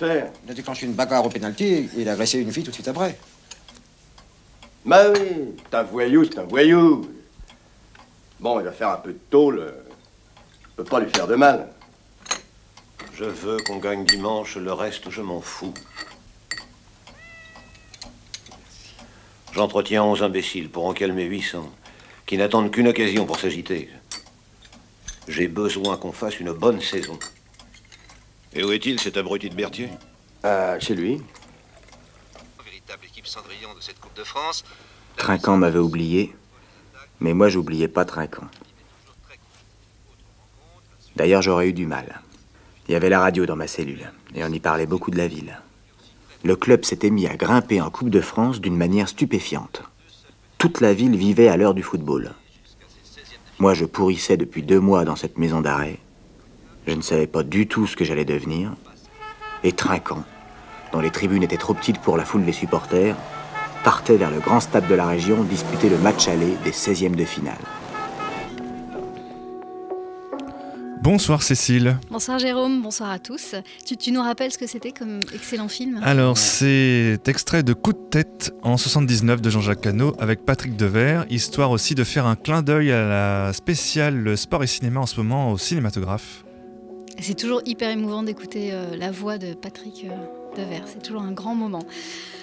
faire. Il a déclenché une bagarre au pénalty et il a agressé une fille tout de suite après. Bah oui, c'est un voyou, c'est un voyou. Bon, il va faire un peu de tôle. Je peux pas lui faire de mal. Je veux qu'on gagne dimanche, le reste, je m'en fous. J'entretiens 11 imbéciles pour en calmer 800, qui n'attendent qu'une occasion pour s'agiter. J'ai besoin qu'on fasse une bonne saison. Et où est-il, cet abruti de Berthier Euh, chez lui. véritable équipe Cendrillon de cette Coupe de France. Trinquant m'avait oublié, mais moi j'oubliais pas Trinquant. D'ailleurs, j'aurais eu du mal. Il y avait la radio dans ma cellule, et on y parlait beaucoup de la ville. Le club s'était mis à grimper en Coupe de France d'une manière stupéfiante. Toute la ville vivait à l'heure du football. Moi, je pourrissais depuis deux mois dans cette maison d'arrêt. Je ne savais pas du tout ce que j'allais devenir. Et Trinquant, dont les tribunes étaient trop petites pour la foule des supporters, partait vers le grand stade de la région disputer le match aller des 16e de finale. Bonsoir Cécile. Bonsoir Jérôme, bonsoir à tous. Tu, tu nous rappelles ce que c'était comme excellent film Alors, c'est extrait de Coup de tête en 79 de Jean-Jacques Cano avec Patrick Devers, histoire aussi de faire un clin d'œil à la spéciale sport et cinéma en ce moment au cinématographe. C'est toujours hyper émouvant d'écouter euh, la voix de Patrick euh, Devers, c'est toujours un grand moment.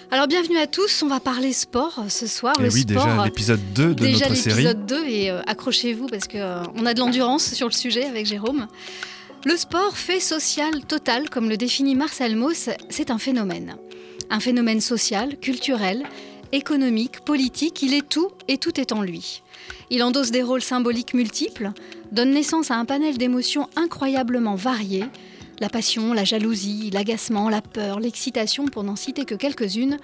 Alors bienvenue à tous, on va parler sport euh, ce soir. Et le oui, sport, déjà l'épisode 2 de déjà notre série. l'épisode 2 et euh, accrochez-vous parce que euh, on a de l'endurance sur le sujet avec Jérôme. Le sport, fait social total, comme le définit Marcel Mauss, c'est un phénomène. Un phénomène social, culturel, économique, politique, il est tout et tout est en lui. Il endosse des rôles symboliques multiples, donne naissance à un panel d'émotions incroyablement variées, la passion, la jalousie, l'agacement, la peur, l'excitation, pour n'en citer que quelques-unes,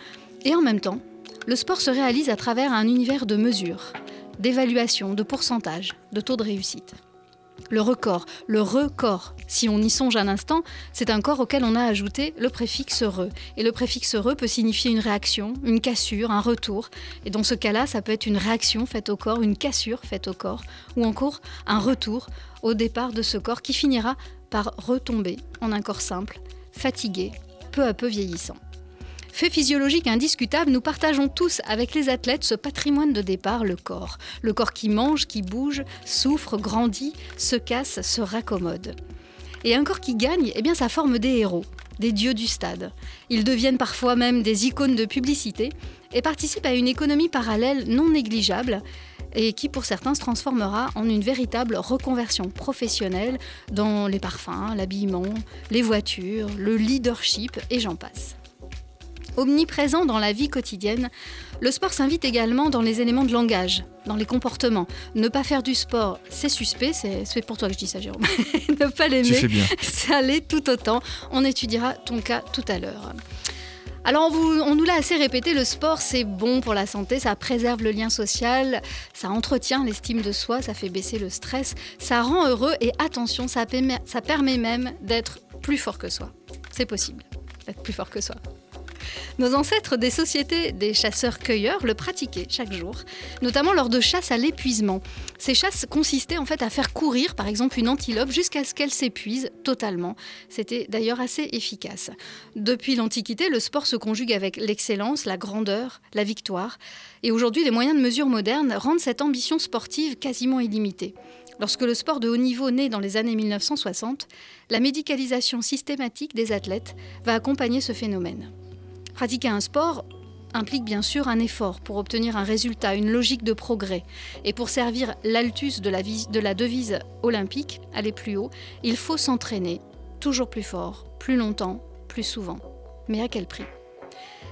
et en même temps, le sport se réalise à travers un univers de mesures, d'évaluation, de pourcentage, de taux de réussite. Le record, le record, si on y songe un instant, c'est un corps auquel on a ajouté le préfixe re. Et le préfixe re peut signifier une réaction, une cassure, un retour. Et dans ce cas-là, ça peut être une réaction faite au corps, une cassure faite au corps, ou encore un retour au départ de ce corps qui finira par retomber en un corps simple, fatigué, peu à peu vieillissant. Fait physiologique indiscutable, nous partageons tous avec les athlètes ce patrimoine de départ, le corps. Le corps qui mange, qui bouge, souffre, grandit, se casse, se raccommode. Et un corps qui gagne, eh bien, ça forme des héros, des dieux du stade. Ils deviennent parfois même des icônes de publicité et participent à une économie parallèle non négligeable et qui pour certains se transformera en une véritable reconversion professionnelle dans les parfums, l'habillement, les voitures, le leadership et j'en passe. Omniprésent dans la vie quotidienne, le sport s'invite également dans les éléments de langage, dans les comportements. Ne pas faire du sport, c'est suspect, c'est pour toi que je dis ça, Jérôme. ne pas l'aimer, ça l'est tout autant. On étudiera ton cas tout à l'heure. Alors on, vous- on nous l'a assez répété, le sport c'est bon pour la santé, ça préserve le lien social, ça entretient l'estime de soi, ça fait baisser le stress, ça rend heureux et attention, ça permet, ça permet même d'être plus fort que soi. C'est possible d'être plus fort que soi. Nos ancêtres des sociétés des chasseurs-cueilleurs le pratiquaient chaque jour, notamment lors de chasses à l'épuisement. Ces chasses consistaient en fait à faire courir par exemple une antilope jusqu'à ce qu'elle s'épuise totalement. C'était d'ailleurs assez efficace. Depuis l'Antiquité, le sport se conjugue avec l'excellence, la grandeur, la victoire. Et aujourd'hui, les moyens de mesure modernes rendent cette ambition sportive quasiment illimitée. Lorsque le sport de haut niveau naît dans les années 1960, la médicalisation systématique des athlètes va accompagner ce phénomène. Pratiquer un sport implique bien sûr un effort pour obtenir un résultat, une logique de progrès. Et pour servir l'altus de la, vis- de la devise olympique, aller plus haut, il faut s'entraîner toujours plus fort, plus longtemps, plus souvent. Mais à quel prix?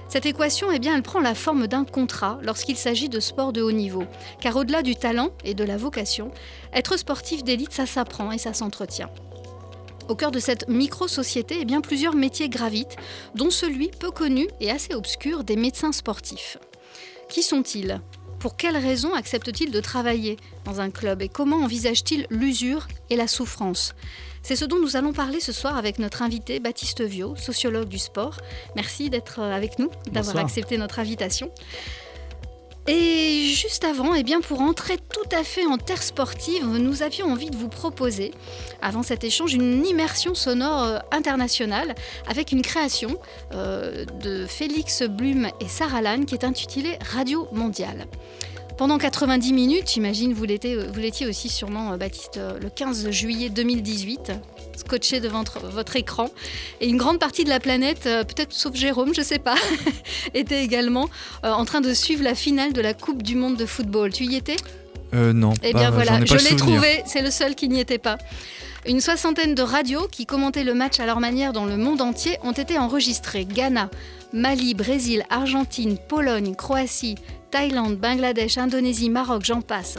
Cette équation, eh bien, elle prend la forme d'un contrat lorsqu'il s'agit de sport de haut niveau. Car au-delà du talent et de la vocation, être sportif d'élite, ça s'apprend et ça s'entretient. Au cœur de cette micro-société, eh bien, plusieurs métiers gravitent, dont celui peu connu et assez obscur des médecins sportifs. Qui sont-ils? Pour quelles raisons acceptent-ils de travailler dans un club et comment envisagent-ils l'usure et la souffrance? C'est ce dont nous allons parler ce soir avec notre invité Baptiste Viau, sociologue du sport. Merci d'être avec nous, d'avoir accepté notre invitation. Et juste avant, eh bien pour entrer tout à fait en terre sportive, nous avions envie de vous proposer, avant cet échange, une immersion sonore euh, internationale avec une création euh, de Félix Blum et Sarah Lann qui est intitulée Radio Mondiale. Pendant 90 minutes, j'imagine vous l'étiez, l'étiez aussi sûrement, euh, Baptiste, euh, le 15 juillet 2018, scotché devant votre, écran. Et une grande partie de la planète, euh, peut-être sauf Jérôme, je sais pas, était également euh, en train de suivre la finale de la Coupe du Monde de football. Tu y étais? Euh, non. Eh pas- bien voilà, je l'ai trouvé, c'est le seul qui n'y était pas. Une soixantaine de radios qui commentaient le match à leur manière dans le monde entier ont été enregistrées. Ghana, Mali, Brésil, Argentine, Pologne, Croatie, Thaïlande, Bangladesh, Indonésie, Maroc, j'en passe.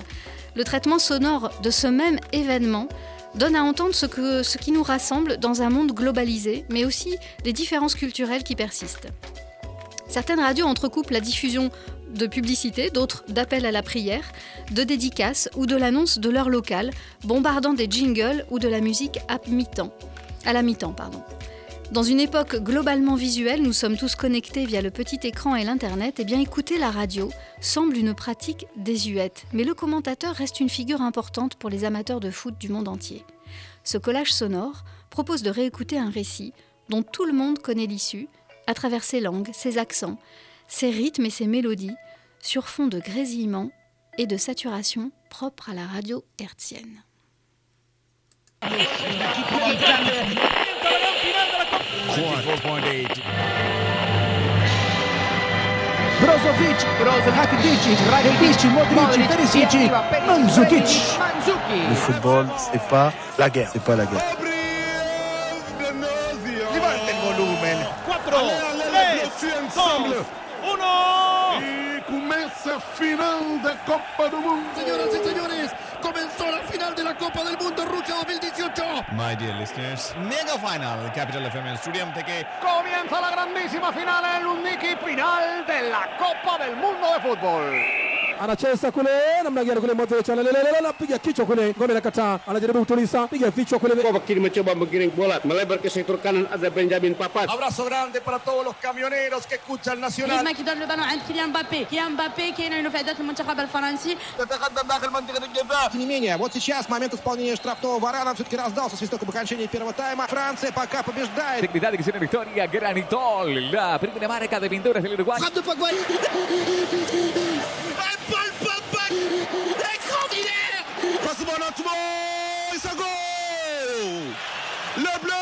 Le traitement sonore de ce même événement donne à entendre ce, qui nous rassemble dans un monde globalisé, mais aussi les différences culturelles qui persistent. Certaines radios entrecoupent la diffusion de publicités, d'autres d'appels à la prière, de dédicaces ou de l'annonce de leur local, bombardant des jingles ou de la musique à. À la mi-temps, pardon. Dans une époque globalement visuelle, nous sommes tous connectés via le petit écran et l'internet, et bien écouter la radio semble une pratique désuète, mais le commentateur reste une figure importante pour les amateurs de foot du monde entier. Ce collage sonore propose de réécouter un récit dont tout le monde connaît l'issue, à travers ses langues, ses accents, ses rythmes et ses mélodies, sur fond de grésillement et de saturation propre à la radio hertzienne. Brozovic, Rakitic, Rebic, Modric, Perisic, Mandzukic. Le football, c'est pas la guerre. C'est pas la guerre. Levante il volumen. 4, 3, 2, 1. Y comienza final de Copa do Mundo. Señoras y señores, comenzó la final de la Copa del Mundo Rusia 2018. My dear listeners, Mega Final, Capital FM Studio থেকে Comienza la grandísima final, el Uniki final de la Copa del Mundo de Fútbol. anacheza kule namna gani kule Modric analelele anapiga kichwa kule ngome nakataa anajaribu kutuliza piga vichwa kule Kovakin mencoba menggiring bola melebar ke sektor kanan ada Benjamin Papat Abrazo grande para todos los camioneros que escuchan Nacional. griezمان كيدور لو بالون عند كيليان مبابي كيليان مبابي كاينه له في عدات المنتخب الفرنسي تتقدم داخل منطقة الجزاء. Тем не менее, вот сейчас момент исполнения штрафного Варана все-таки раздался свисток об окончании первого тайма. Франция пока побеждает. Dignidad de que tiene victoria, Granitol, la primera marca de pinturas del Uruguay. Passe bon et ça goal Le bleu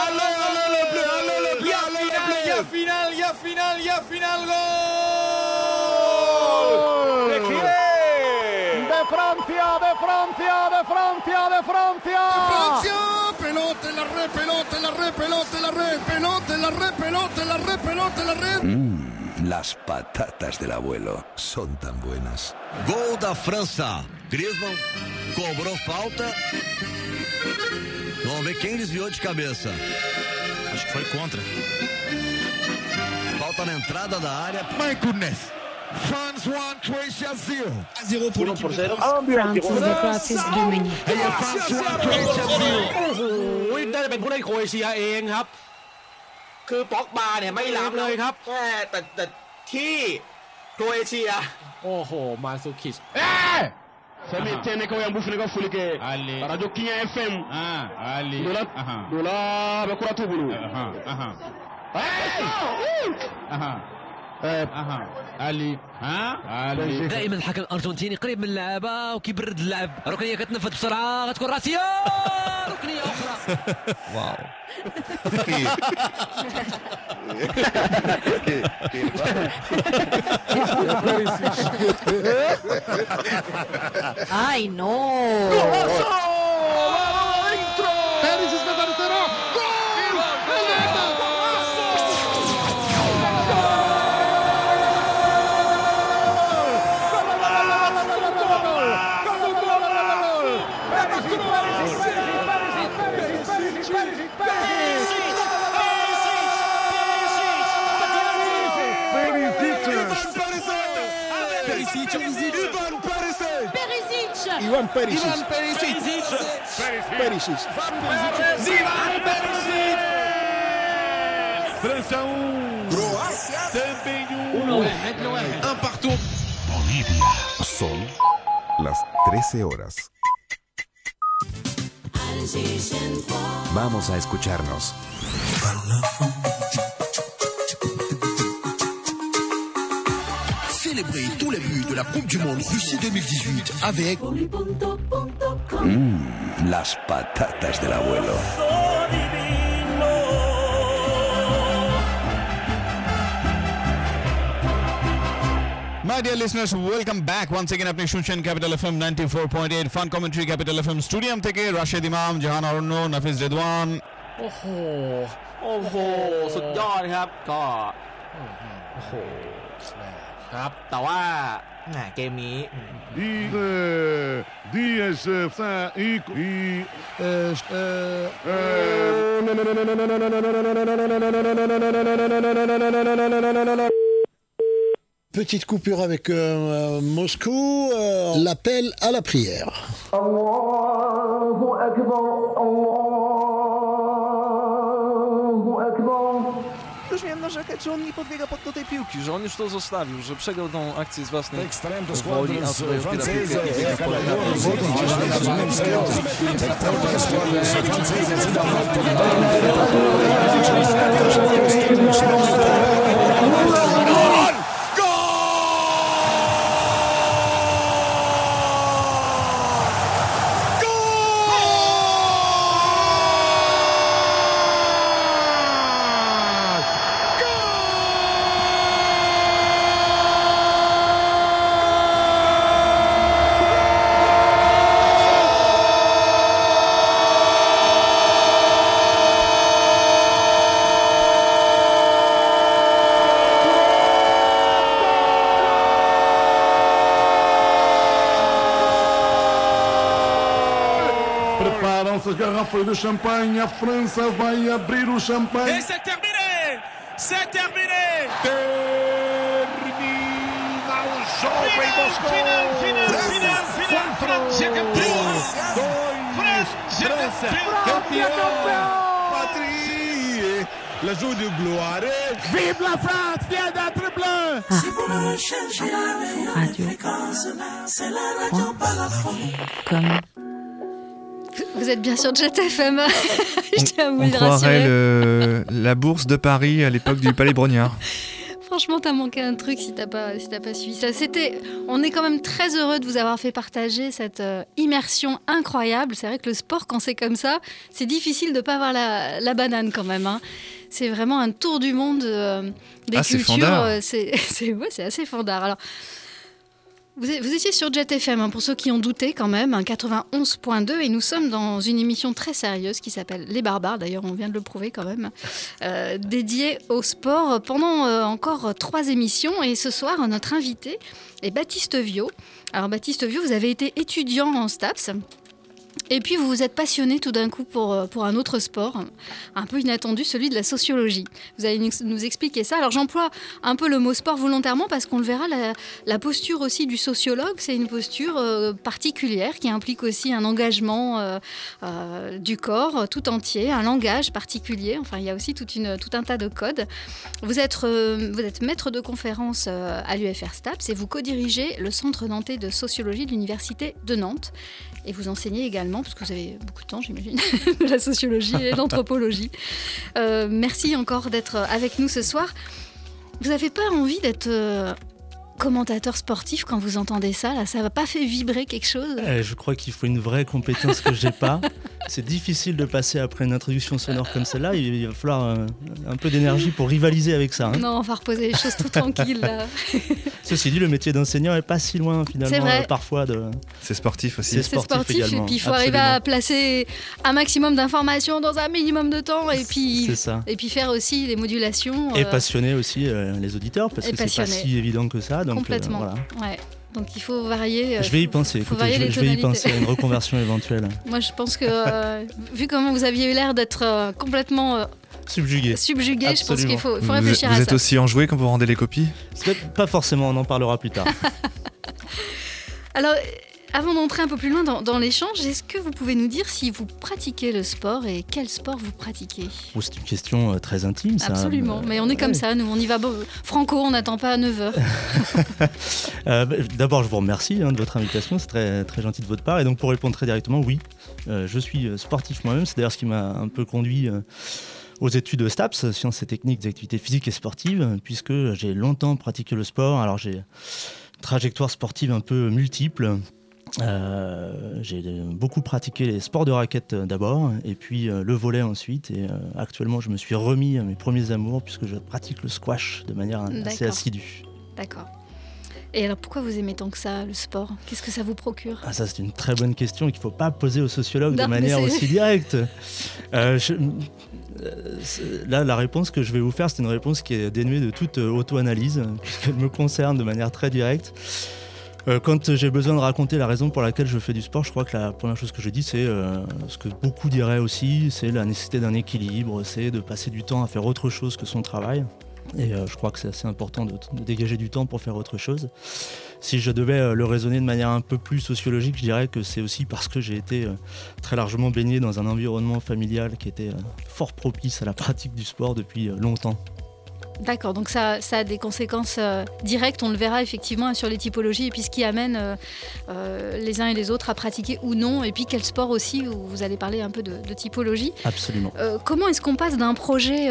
Allez, allez, le bleu, allez, le bleu, allez, le bleu Ya final, ya final, ya final, gol. ¿De quién? De Francia, de Francia, de Francia, de Francia. Francia, pelota en la red, pelota en la red, pelota en la red, pelota en la red, pelota en la red, pelota en la red. Mmm, las patatas del abuelo son tan buenas. Gol da França. Griezmann cobrou falta. Vamos ver quem desviou de cabeça. Acho que foi contra. Falta na entrada da área. My goodness France 1, Croatia 0 0 pour l'équipe de France. France is the greatest Germany. France 1, Croatia 0 โอ้โหน่าจะเป็นผู้เล่นโครเอเชียเองครับ คือป็อกบาเนี่ยไม่รับเลยครับแม่แต่แต่ที่โครเอเชีย โอ้โห มาซูคิช Sami tene ko yambu fili ko fuli ke radio Kinya FM Ali dola dola be kuratu bulu أها. علي ها؟ علي دائما الحكم الأرجنتيني قريب من اللعبة وكيبرد اللعب. ركنية كتنفذ بسرعة غتكون راسية. ركنية أخرى. واو. Ai, no! Perisic. França 1 Croácia Também um. Um partout. Son las 13 horas. Vamos a escucharnos. Célébrez tous les buts de la Coupe du Monde Russie 2018 avec Mmm, las patatas del abuelo. My dear listeners, welcome back once again আপনি শুনছেন capital FM 94.8 fun commentary capital FM stadium থেকে রাশেদ ইমাম জাহান অরণ্য নাফিজ রেদওয়ান โอ้โห โอ้โห สุดยอดครับ ก็ โอ้โห ครับ แต่ว่า แหมเกมนี้ E eh, Dias eh, fa e e eh, Petite coupure avec euh, Moscou, euh, l'appel à la prière. Już Że on nie podbiega pod do tej piłki, że on już to zostawił, że przegrał tą akcję z własnej woli, a tutaj odbiera piłkę i tak Preparam-se as garrafas de champanhe. A França vai abrir o champanhe. Et c'est terminé C'est terminé Termina o jogo em Moscou. Final, final, final, França campeão França campeão. Patrie. L'ajout de gloire. Vive la France, vient d'être bleu Comme. Vous êtes bien sûr Jet FM. Je tiens à vous On le croirait le- la bourse de Paris à l'époque du Palais Brognard. Franchement, t'as manqué un truc si t'as pas, si pas suivi ça. C'était, on est quand même très heureux de vous avoir fait partager cette euh, immersion incroyable. C'est vrai que le sport, quand c'est comme ça, c'est difficile de pas avoir la, la banane quand même. hein. C'est vraiment un tour du monde euh, des Ah, cultures. euh, C'est, ouais, assez fandard. Alors. Vous, étiez sur Jet FM, hein, pour ceux qui ont douté quand même, un 91.2, et nous sommes dans une émission très sérieuse qui s'appelle Les Barbares, d'ailleurs on vient de le prouver quand même, euh, dédiée au sport pendant euh, encore trois émissions. Et ce soir, notre invité est Baptiste Viau. Alors Baptiste Viau, vous avez été étudiant en STAPS. Et puis vous vous êtes passionné tout d'un coup pour, euh, pour un autre sport, un peu inattendu, celui de la sociologie. Vous allez nous, expliquer ça. Alors j'emploie un peu le mot sport volontairement parce qu'on le verra, la, posture aussi du sociologue, c'est une posture euh, particulière qui implique aussi un engagement euh, du corps tout entier, un langage particulier. Enfin, il y a aussi toute une, tout un tas de codes. Vous êtes, vous êtes maître de conférence à l'UFR STAPS et vous co-dirigez le Centre nantais de sociologie de l'Université de Nantes. Et vous enseignez également, parce que vous avez beaucoup de temps, j'imagine, de la sociologie et l'anthropologie. Euh, merci encore d'être avec nous ce soir. Vous n'avez pas envie d'être euh, commentateur sportif quand vous entendez ça là Ça va pas fait vibrer quelque chose? Eh, je crois qu'il faut une vraie compétence que j'ai pas. C'est difficile de passer après une introduction sonore comme celle-là. Il va falloir euh, un peu d'énergie pour rivaliser avec ça. hein. Non, on va reposer les choses tout tranquilles là. Ceci dit, le métier d'enseignant est pas si loin finalement. C'est vrai. euh, parfois de. C'est sportif aussi. C'est sportif, sportif, et également. puis il faut arriver à placer un maximum d'informations dans un minimum de temps et puis, ça. et puis faire aussi des modulations. Et euh, passionner aussi euh, les auditeurs parce Et que c'est pas si évident que ça. Donc, euh, complètement. voilà. Ouais. Donc il faut varier. euh, Je vais y faut- penser. faut Écoutez, varier je, les je vais y penser à une reconversion éventuelle. Moi, je pense que euh, vu comment vous aviez eu l'air d'être euh, complètement euh, Subjugué. subjugué, je pense Absolument. qu'il faut, il faut Vous, réfléchir vous à êtes ça. aussi enjoué quand vous rendez les copies? Pas forcément, on en parlera plus tard. Alors, euh, Avant d'entrer un peu plus loin dans, dans l'échange, est-ce que vous pouvez nous dire si vous pratiquez le sport et quel sport vous pratiquez Oh, c'est une question euh, très intime, ça. Absolument, mais on est comme ça, nous on y va. Franco, on n'attend pas à 9h. Euh, bah, D'abord, je vous remercie hein, de votre invitation, c'est très, très gentil de votre part. Et donc, pour répondre très directement, oui, euh, je suis sportif moi-même. C'est d'ailleurs ce qui m'a un peu conduit euh, aux études de STAPS, sciences et techniques des activités physiques et sportives, puisque j'ai longtemps pratiqué le sport. Alors, j'ai une trajectoire sportive un peu multiple. Euh, j'ai beaucoup pratiqué les sports de raquette euh, d'abord, et puis euh, le volet ensuite. Et euh, actuellement, je me suis remis à mes premiers amours, puisque je pratique le squash de manière assez assidue. D'accord. Et alors pourquoi vous aimez tant que ça le sport? Qu'est-ce que ça vous procure? Ah, ça, c'est une très bonne question qu'il ne faut pas poser aux sociologues Non, de manière aussi directe. Je- là, la réponse que je vais vous faire, c'est une réponse qui est dénuée de toute auto-analyse, puisqu'elle me concerne de manière très directe. Euh, quand j'ai besoin de raconter la raison pour laquelle je fais du sport, je crois que la première chose que je dis, c'est euh, ce que beaucoup diraient aussi, c'est la nécessité d'un équilibre, c'est de passer du temps à faire autre chose que son travail. Et euh, je crois que c'est assez important de, de dégager du temps pour faire autre chose. Si je devais le raisonner de manière un peu plus sociologique, je dirais que c'est aussi parce que j'ai été très largement baigné dans un environnement familial qui était fort propice à la pratique du sport depuis longtemps. D'accord, donc ça, ça a des conséquences euh, directes, on le verra effectivement sur les typologies, et puis ce qui amène euh, euh, les uns et les autres à pratiquer ou non, et puis quel sport aussi, où vous allez parler un peu de, de typologie. Absolument. Comment est-ce qu'on passe d'un projet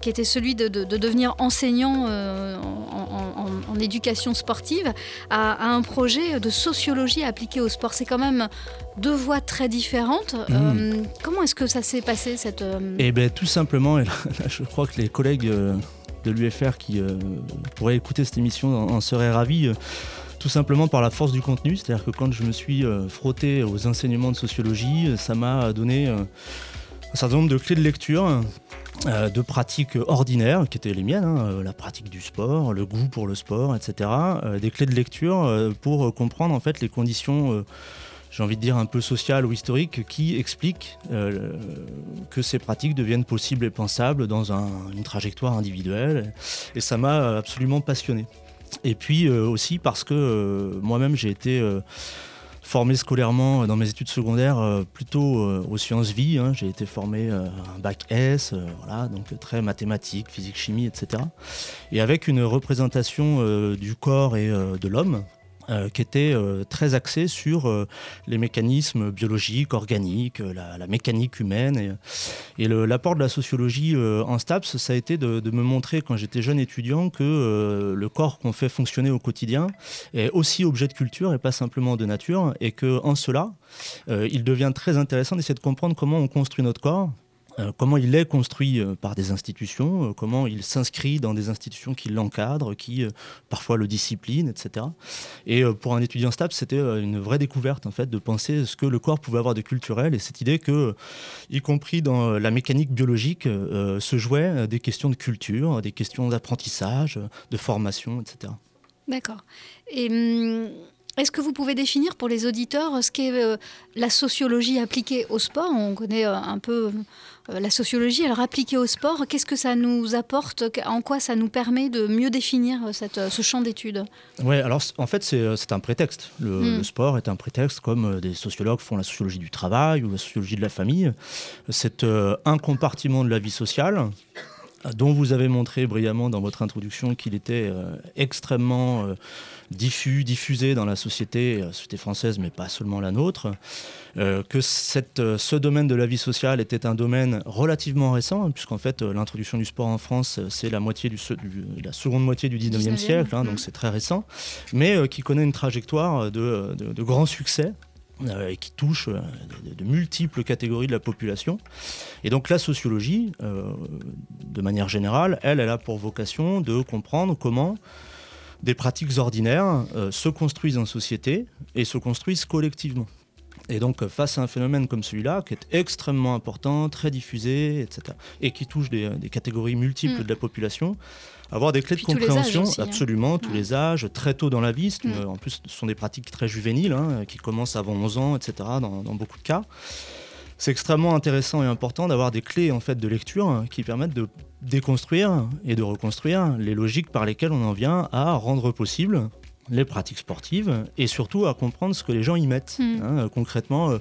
qui était celui de, de- de devenir enseignant en, en- en- en éducation sportive à, à un projet de sociologie appliquée au sport? C'est quand même deux voies très différentes. Mmh. Comment est-ce que ça s'est passé cette Et bien tout simplement, je crois que les collègues de l'UFR qui euh, pourraient écouter cette émission en, seraient ravis. euh, tout simplement par la force du contenu, c'est-à-dire que quand je me suis euh, frotté aux enseignements de sociologie, ça m'a donné un certain nombre de clés de lecture, de pratiques ordinaires, qui étaient les miennes, hein, la pratique du sport, le goût pour le sport, etc. des clés de lecture pour comprendre en fait les conditions j'ai envie de dire un peu sociales ou historiques, qui expliquent euh, que ces pratiques deviennent possibles et pensables dans un- une trajectoire individuelle. Et ça m'a absolument passionné. Et puis euh, aussi parce que euh, moi-même j'ai été formé scolairement dans mes études secondaires plutôt aux sciences vie. hein. J'ai été formé un bac S, voilà, donc très mathématiques, physique, chimie, etc. Et avec une représentation du corps et de l'homme qui était euh, très axée sur euh, les mécanismes biologiques, organiques, euh, la, mécanique humaine. Et, l'apport de la sociologie euh, en STAPS, ça a été de, de me montrer quand j'étais jeune étudiant que euh, le corps qu'on fait fonctionner au quotidien est aussi objet de culture et pas simplement de nature, et que en cela, euh, il devient très intéressant d'essayer de comprendre comment on construit notre corps. Euh, Comment il est construit euh, par des institutions, euh, comment il s'inscrit dans des institutions qui l'encadrent, qui parfois le disciplinent, etc. Et pour un étudiant STAPS, c'était une vraie découverte en fait de penser ce que le corps pouvait avoir de culturel et cette idée que, y compris dans la mécanique biologique, se jouaient des questions de culture, des questions d'apprentissage, de formation, etc. D'accord. Et hum, est-ce que vous pouvez définir pour les auditeurs ce qu'est euh, la sociologie appliquée au sport? On connaît euh, un peu euh, la sociologie, alors appliquée au sport, qu'est-ce que ça nous apporte? En quoi ça nous permet de mieux définir cette, ce champ d'études? Ouais, alors en fait, c'est un prétexte. Le, Mm. le sport est un prétexte, comme des sociologues font la sociologie du travail ou la sociologie de la famille. C'est un compartiment de la vie sociale dont vous avez montré brillamment dans votre introduction qu'il était extrêmement diffus, diffusé dans la société, euh, société française, mais pas seulement la nôtre, euh, que cette, euh, ce domaine de la vie sociale était un domaine relativement récent, hein, puisqu'en fait l'introduction du sport en France, c'est la, moitié du, se- du- la seconde moitié du 19e 19e, siècle, hein, donc mm. c'est très récent, mais euh, qui connaît une trajectoire de, de, de grand succès. et qui touche de, de multiples catégories de la population. Et donc la sociologie, euh, de manière générale, elle, elle a pour vocation de comprendre comment des pratiques ordinaires euh, se construisent en société et se construisent collectivement. Et donc, euh, face à un phénomène comme celui-là, qui est extrêmement important, très diffusé, etc., et qui touche des, des catégories multiples Mm. de la population, avoir des clés Puis de compréhension, aussi, hein. absolument, tous les âges, très tôt dans la vie. une- Mm. En plus, ce sont des pratiques très juvéniles, hein, qui commencent avant 11 ans, etc., dans, dans beaucoup de cas. C'est extrêmement intéressant et important d'avoir des clés en fait, de lecture hein, qui permettent de déconstruire et de reconstruire les logiques par lesquelles on en vient à rendre possible les pratiques sportives et surtout à comprendre ce que les gens y mettent. Mm. hein. concrètement, euh,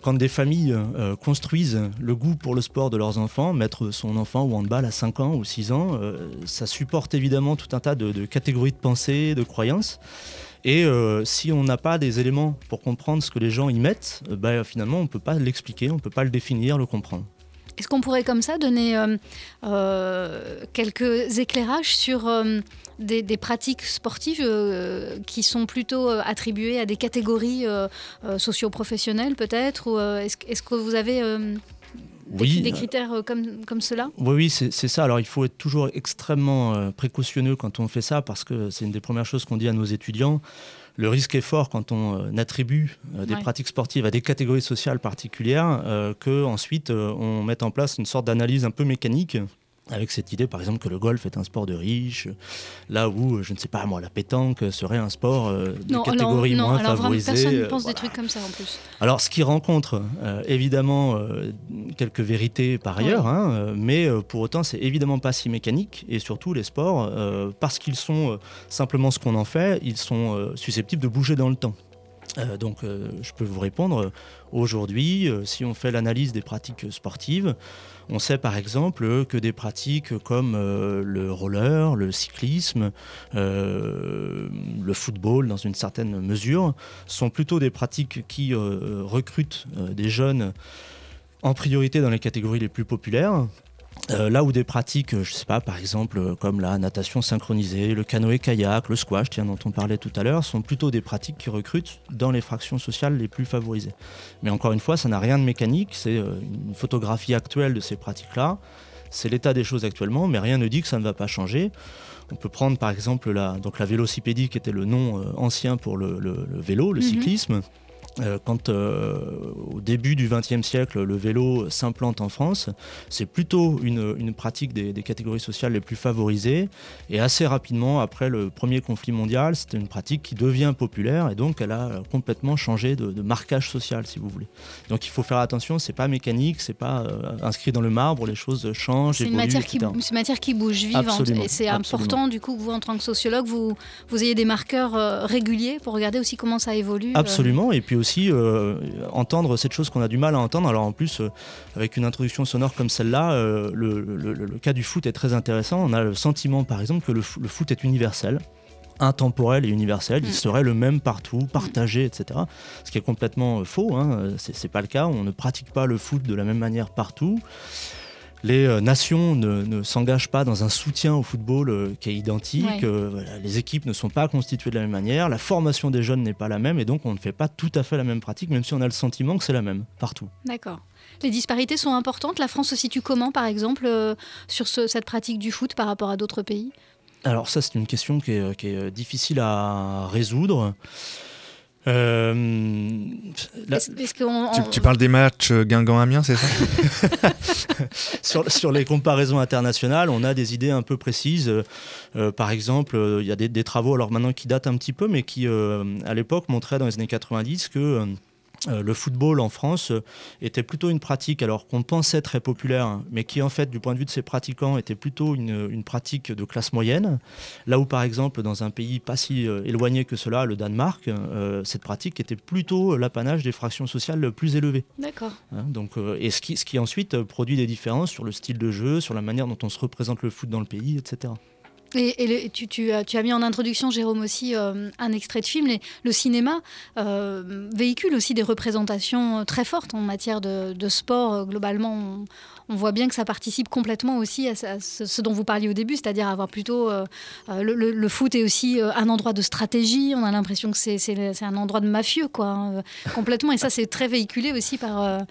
quand des familles euh, construisent le goût pour le sport de leurs enfants, mettre son enfant au handball à 5 ans ou 6 ans, euh, ça supporte évidemment tout un tas de, de catégories de pensée, de croyances. Et euh, si on n'a pas des éléments pour comprendre ce que les gens y mettent, euh, bah, finalement on ne peut pas l'expliquer, on ne peut pas le définir, le comprendre. Est-ce qu'on pourrait comme ça donner euh, quelques éclairages sur des, pratiques sportives qui sont plutôt attribuées à des catégories socio-professionnelles peut-être Est-ce que vous avez Oui, des critères euh, comme, comme cela? Oui, oui, c'est ça. Alors il faut être toujours extrêmement euh, précautionneux quand on fait ça parce que c'est une des premières choses qu'on dit à nos étudiants. Le risque est fort quand on euh, attribue des Ouais. pratiques sportives à des catégories sociales particulières euh, que ensuite on mette en place une sorte d'analyse un peu mécanique avec cette idée par exemple que le golf est un sport de riches, là où, euh, je ne sais pas moi, la pétanque serait un sport euh, de Non, alors, catégorie non, moins alors vraiment, personne ne pense voilà. des trucs comme ça en plus. Alors, ce qui rencontre euh, évidemment euh, quelques vérités par ailleurs, hein, mais pour autant, c'est évidemment pas si mécanique. Et surtout, les sports, parce qu'ils sont simplement ce qu'on en fait, ils sont susceptibles de bouger dans le temps. Euh, donc, euh, je peux vous répondre. Aujourd'hui, euh, si on fait l'analyse des pratiques sportives, on sait par exemple que des pratiques comme le roller, le cyclisme, le football dans une certaine mesure, sont plutôt des pratiques qui recrutent des jeunes en priorité dans les catégories les plus populaires. Euh, là où des pratiques, euh, je sais pas, par exemple, euh, comme la natation synchronisée, le canoë-kayak, le squash, tiens, dont on parlait tout à l'heure, sont plutôt des pratiques qui recrutent dans les fractions sociales les plus favorisées. Mais encore une fois, ça n'a rien de mécanique, c'est une photographie actuelle de ces pratiques-là. C'est l'état des choses actuellement, mais rien ne dit que ça ne va pas changer. On peut prendre par exemple la, donc la vélocipédie, qui était le nom ancien pour le, le- le vélo, le Mhm. cyclisme. Euh, quand euh, au début du XXe siècle le vélo s'implante en France, c'est plutôt une, une pratique des, des catégories sociales les plus favorisées. Et assez rapidement, après le premier conflit mondial, c'était une pratique qui devient populaire et donc elle a complètement changé de, de marquage social, si vous voulez. Donc il faut faire attention, c'est pas mécanique, c'est pas euh, inscrit dans le marbre, les choses changent, C'est une, évoluent, matière qui, etc. c'est une matière qui bouge vivante et c'est important du coup que vous en tant que sociologue vous, vous ayez des marqueurs euh, réguliers pour regarder aussi comment ça évolue. Absolument, et puis aussi euh, entendre cette chose qu'on a du mal à entendre. Alors en plus, euh, avec une introduction sonore comme celle-là, euh, le, le- cas du foot est très intéressant. On a le sentiment, par exemple, que le, foot est universel intemporel et universel, il serait le même partout, partagé, etc. Ce qui est complètement faux, hein. C'est pas le cas, on ne pratique pas le foot de la même manière partout. Les euh, nations ne, ne s'engagent pas dans un soutien au football euh, qui est identique. Ouais. Euh, les équipes ne sont pas constituées de la même manière. La formation des jeunes n'est pas la même et donc on ne fait pas tout à fait la même pratique, même si on a le sentiment que c'est la même partout. D'accord. Les disparités sont importantes. La France se situe comment, par exemple, sur ce- cette pratique du foot par rapport à d'autres pays? Alors ça, c'est une question qui est, qui est, difficile à résoudre. Euh, Tu, on- tu parles des matchs euh, Guingamp-Amiens, c'est ça sur, sur les comparaisons internationales, on a des idées un peu précises. Euh, par exemple, euh, il y a des, des travaux, alors maintenant qui datent un petit peu, mais qui, euh, à l'époque, montraient dans les années 90 que le football en France euh, était plutôt une pratique, alors qu'on pensait très populaire, hein, mais qui, en fait, du point de vue de ses pratiquants, était plutôt une, une pratique de classe moyenne. Là où, par exemple, dans un pays pas si euh, éloigné que cela, le Danemark, euh, cette pratique était plutôt l'apanage des fractions sociales plus élevées. D'accord. Hein, donc, euh, et ce qui, ce qui ensuite euh, produit des différences sur le style de jeu, sur la manière dont on se représente le foot dans le pays, etc. Et, tu, as, mis en introduction, Jérôme, aussi euh, un extrait de film. Le cinéma euh, véhicule aussi des représentations euh, très fortes en matière de, sport. Globalement, on, voit bien que ça participe complètement aussi à, ce, dont vous parliez au début, c'est-à-dire avoir plutôt... le, foot est aussi un endroit de stratégie. On a l'impression que c'est- un endroit de mafieux, quoi, hein, complètement. Et ça, c'est très véhiculé aussi par...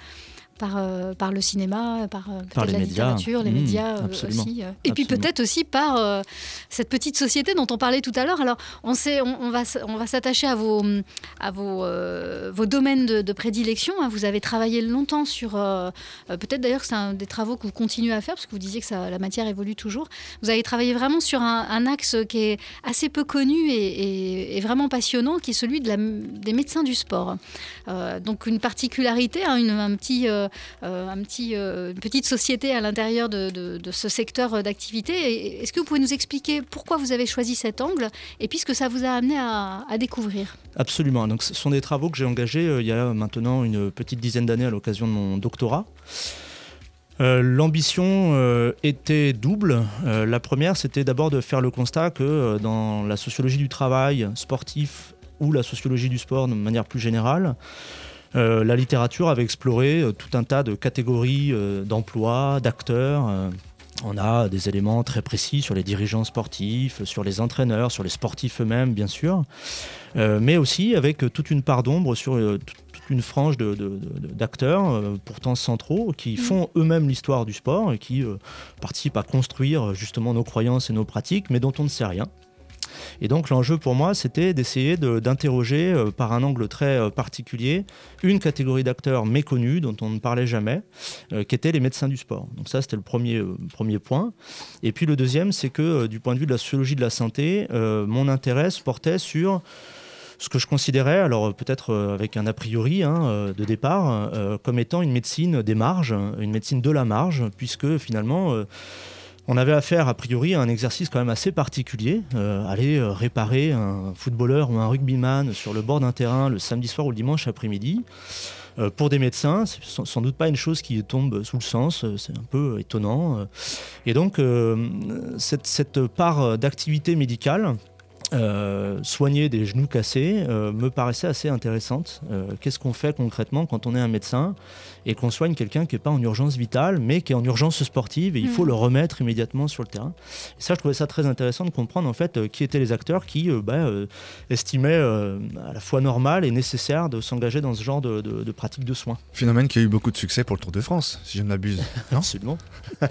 par, euh, par le cinéma, par, euh, Par les la médias. littérature, les Mmh, médias euh, aussi. euh. Et puis peut-être aussi par cette petite société dont on parlait tout à l'heure. Alors, on, sait, on, on va, on va s'attacher à vos, à vos, vos domaines de, de prédilection. hein. Vous avez travaillé longtemps sur. peut-être d'ailleurs que c'est un des travaux que vous continuez à faire, parce que vous disiez que ça, la matière évolue toujours. Vous avez travaillé vraiment sur un, un axe qui est assez peu connu et, et- et vraiment passionnant, qui est celui de la, des médecins du sport. Donc, une particularité, hein, une- un petit. Euh, euh, un euh, une petite société à l'intérieur de, ce secteur d'activité. Est-ce que vous pouvez nous expliquer pourquoi vous avez choisi cet angle et puis ce que ça vous a amené à, découvrir? Absolument. Donc, ce sont des travaux que j'ai engagés il y a maintenant une petite dizaine d'années à l'occasion de mon doctorat. L'ambition était double. La première, c'était d'abord de faire le constat que dans la sociologie du travail sportif ou la sociologie du sport de manière plus générale, euh, la littérature avait exploré euh, tout un tas de catégories euh, d'emplois, d'acteurs. on a des éléments très précis sur les dirigeants sportifs, sur les entraîneurs, sur les sportifs eux-mêmes, bien sûr, mais aussi avec toute une part d'ombre sur toute une frange de- de- de- d'acteurs, euh, pourtant centraux, qui font eux-mêmes l'histoire du sport et qui euh, participent à construire justement nos croyances et nos pratiques, mais dont on ne sait rien. Et donc l'enjeu pour moi, c'était d'essayer de- d'interroger euh, par un angle très euh, particulier une catégorie d'acteurs méconnus dont on ne parlait jamais, euh, qui étaient les médecins du sport. Donc ça, c'était le premier, point. Et puis le deuxième, c'est que du point de vue de la sociologie de la santé, mon intérêt se portait sur ce que je considérais, alors peut-être avec un a priori hein, de départ, comme étant une médecine des marges, une médecine de la marge, puisque finalement... on avait affaire a priori à un exercice quand même assez particulier, euh, aller euh, réparer un footballeur ou un rugbyman sur le bord d'un terrain le samedi soir ou le dimanche après-midi. Euh, pour des médecins, c'est sans, sans doute pas une chose qui tombe sous le sens, c'est un peu étonnant. Et donc, cette, part d'activité médicale, soigner des genoux cassés me paraissait assez intéressante. Qu'est-ce qu'on fait concrètement quand on est un médecin? Et qu'on soigne quelqu'un qui n'est pas en urgence vitale, mais qui est en urgence sportive et il faut Mhm. le remettre immédiatement sur le terrain. Et ça, je trouvais ça très intéressant de comprendre en fait euh, qui étaient les acteurs qui euh, bah, euh, estimaient euh, à la fois normal et nécessaire de s'engager dans ce genre de, de, de pratique de soins. Phénomène qui a eu beaucoup de succès pour le Tour de France, si je ne m'abuse. Non? Absolument.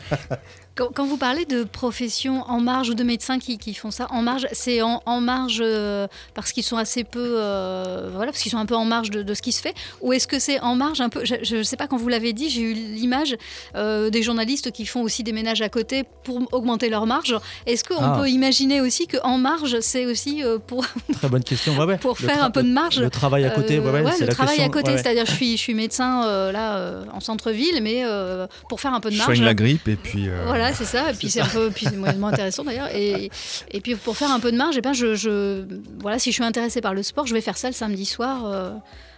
Quand, quand vous parlez de professions en marge ou de médecins qui, qui font ça en marge, c'est en, en marge euh, parce qu'ils sont assez peu, euh, voilà, parce qu'ils sont un peu en marge de, de ce qui se fait, ou est-ce que c'est en marge un peu? Je ne sais pas quand vous l'avez dit, j'ai eu l'image euh, des journalistes qui font aussi des ménages à côté pour augmenter leur marge. Est-ce qu'on Ah. peut imaginer aussi que en marge, c'est aussi euh, pour Très bonne question. Ouais, ouais. pour Le faire un peu de marge. Le travail à côté, Euh, ouais, ouais, c'est le la travail question. à côté, Ouais, ouais. c'est-à-dire je suis, je suis médecin euh, là euh, en centre-ville, mais euh, pour faire un peu de Je marge. soigne la grippe et puis. euh, Voilà, c'est ça. Et puis c'est un peu, puis c'est moyennement intéressant d'ailleurs. Et, et puis pour faire un peu de marge, eh ben je, je- voilà, si je suis intéressée par le sport, je vais faire ça le samedi soir.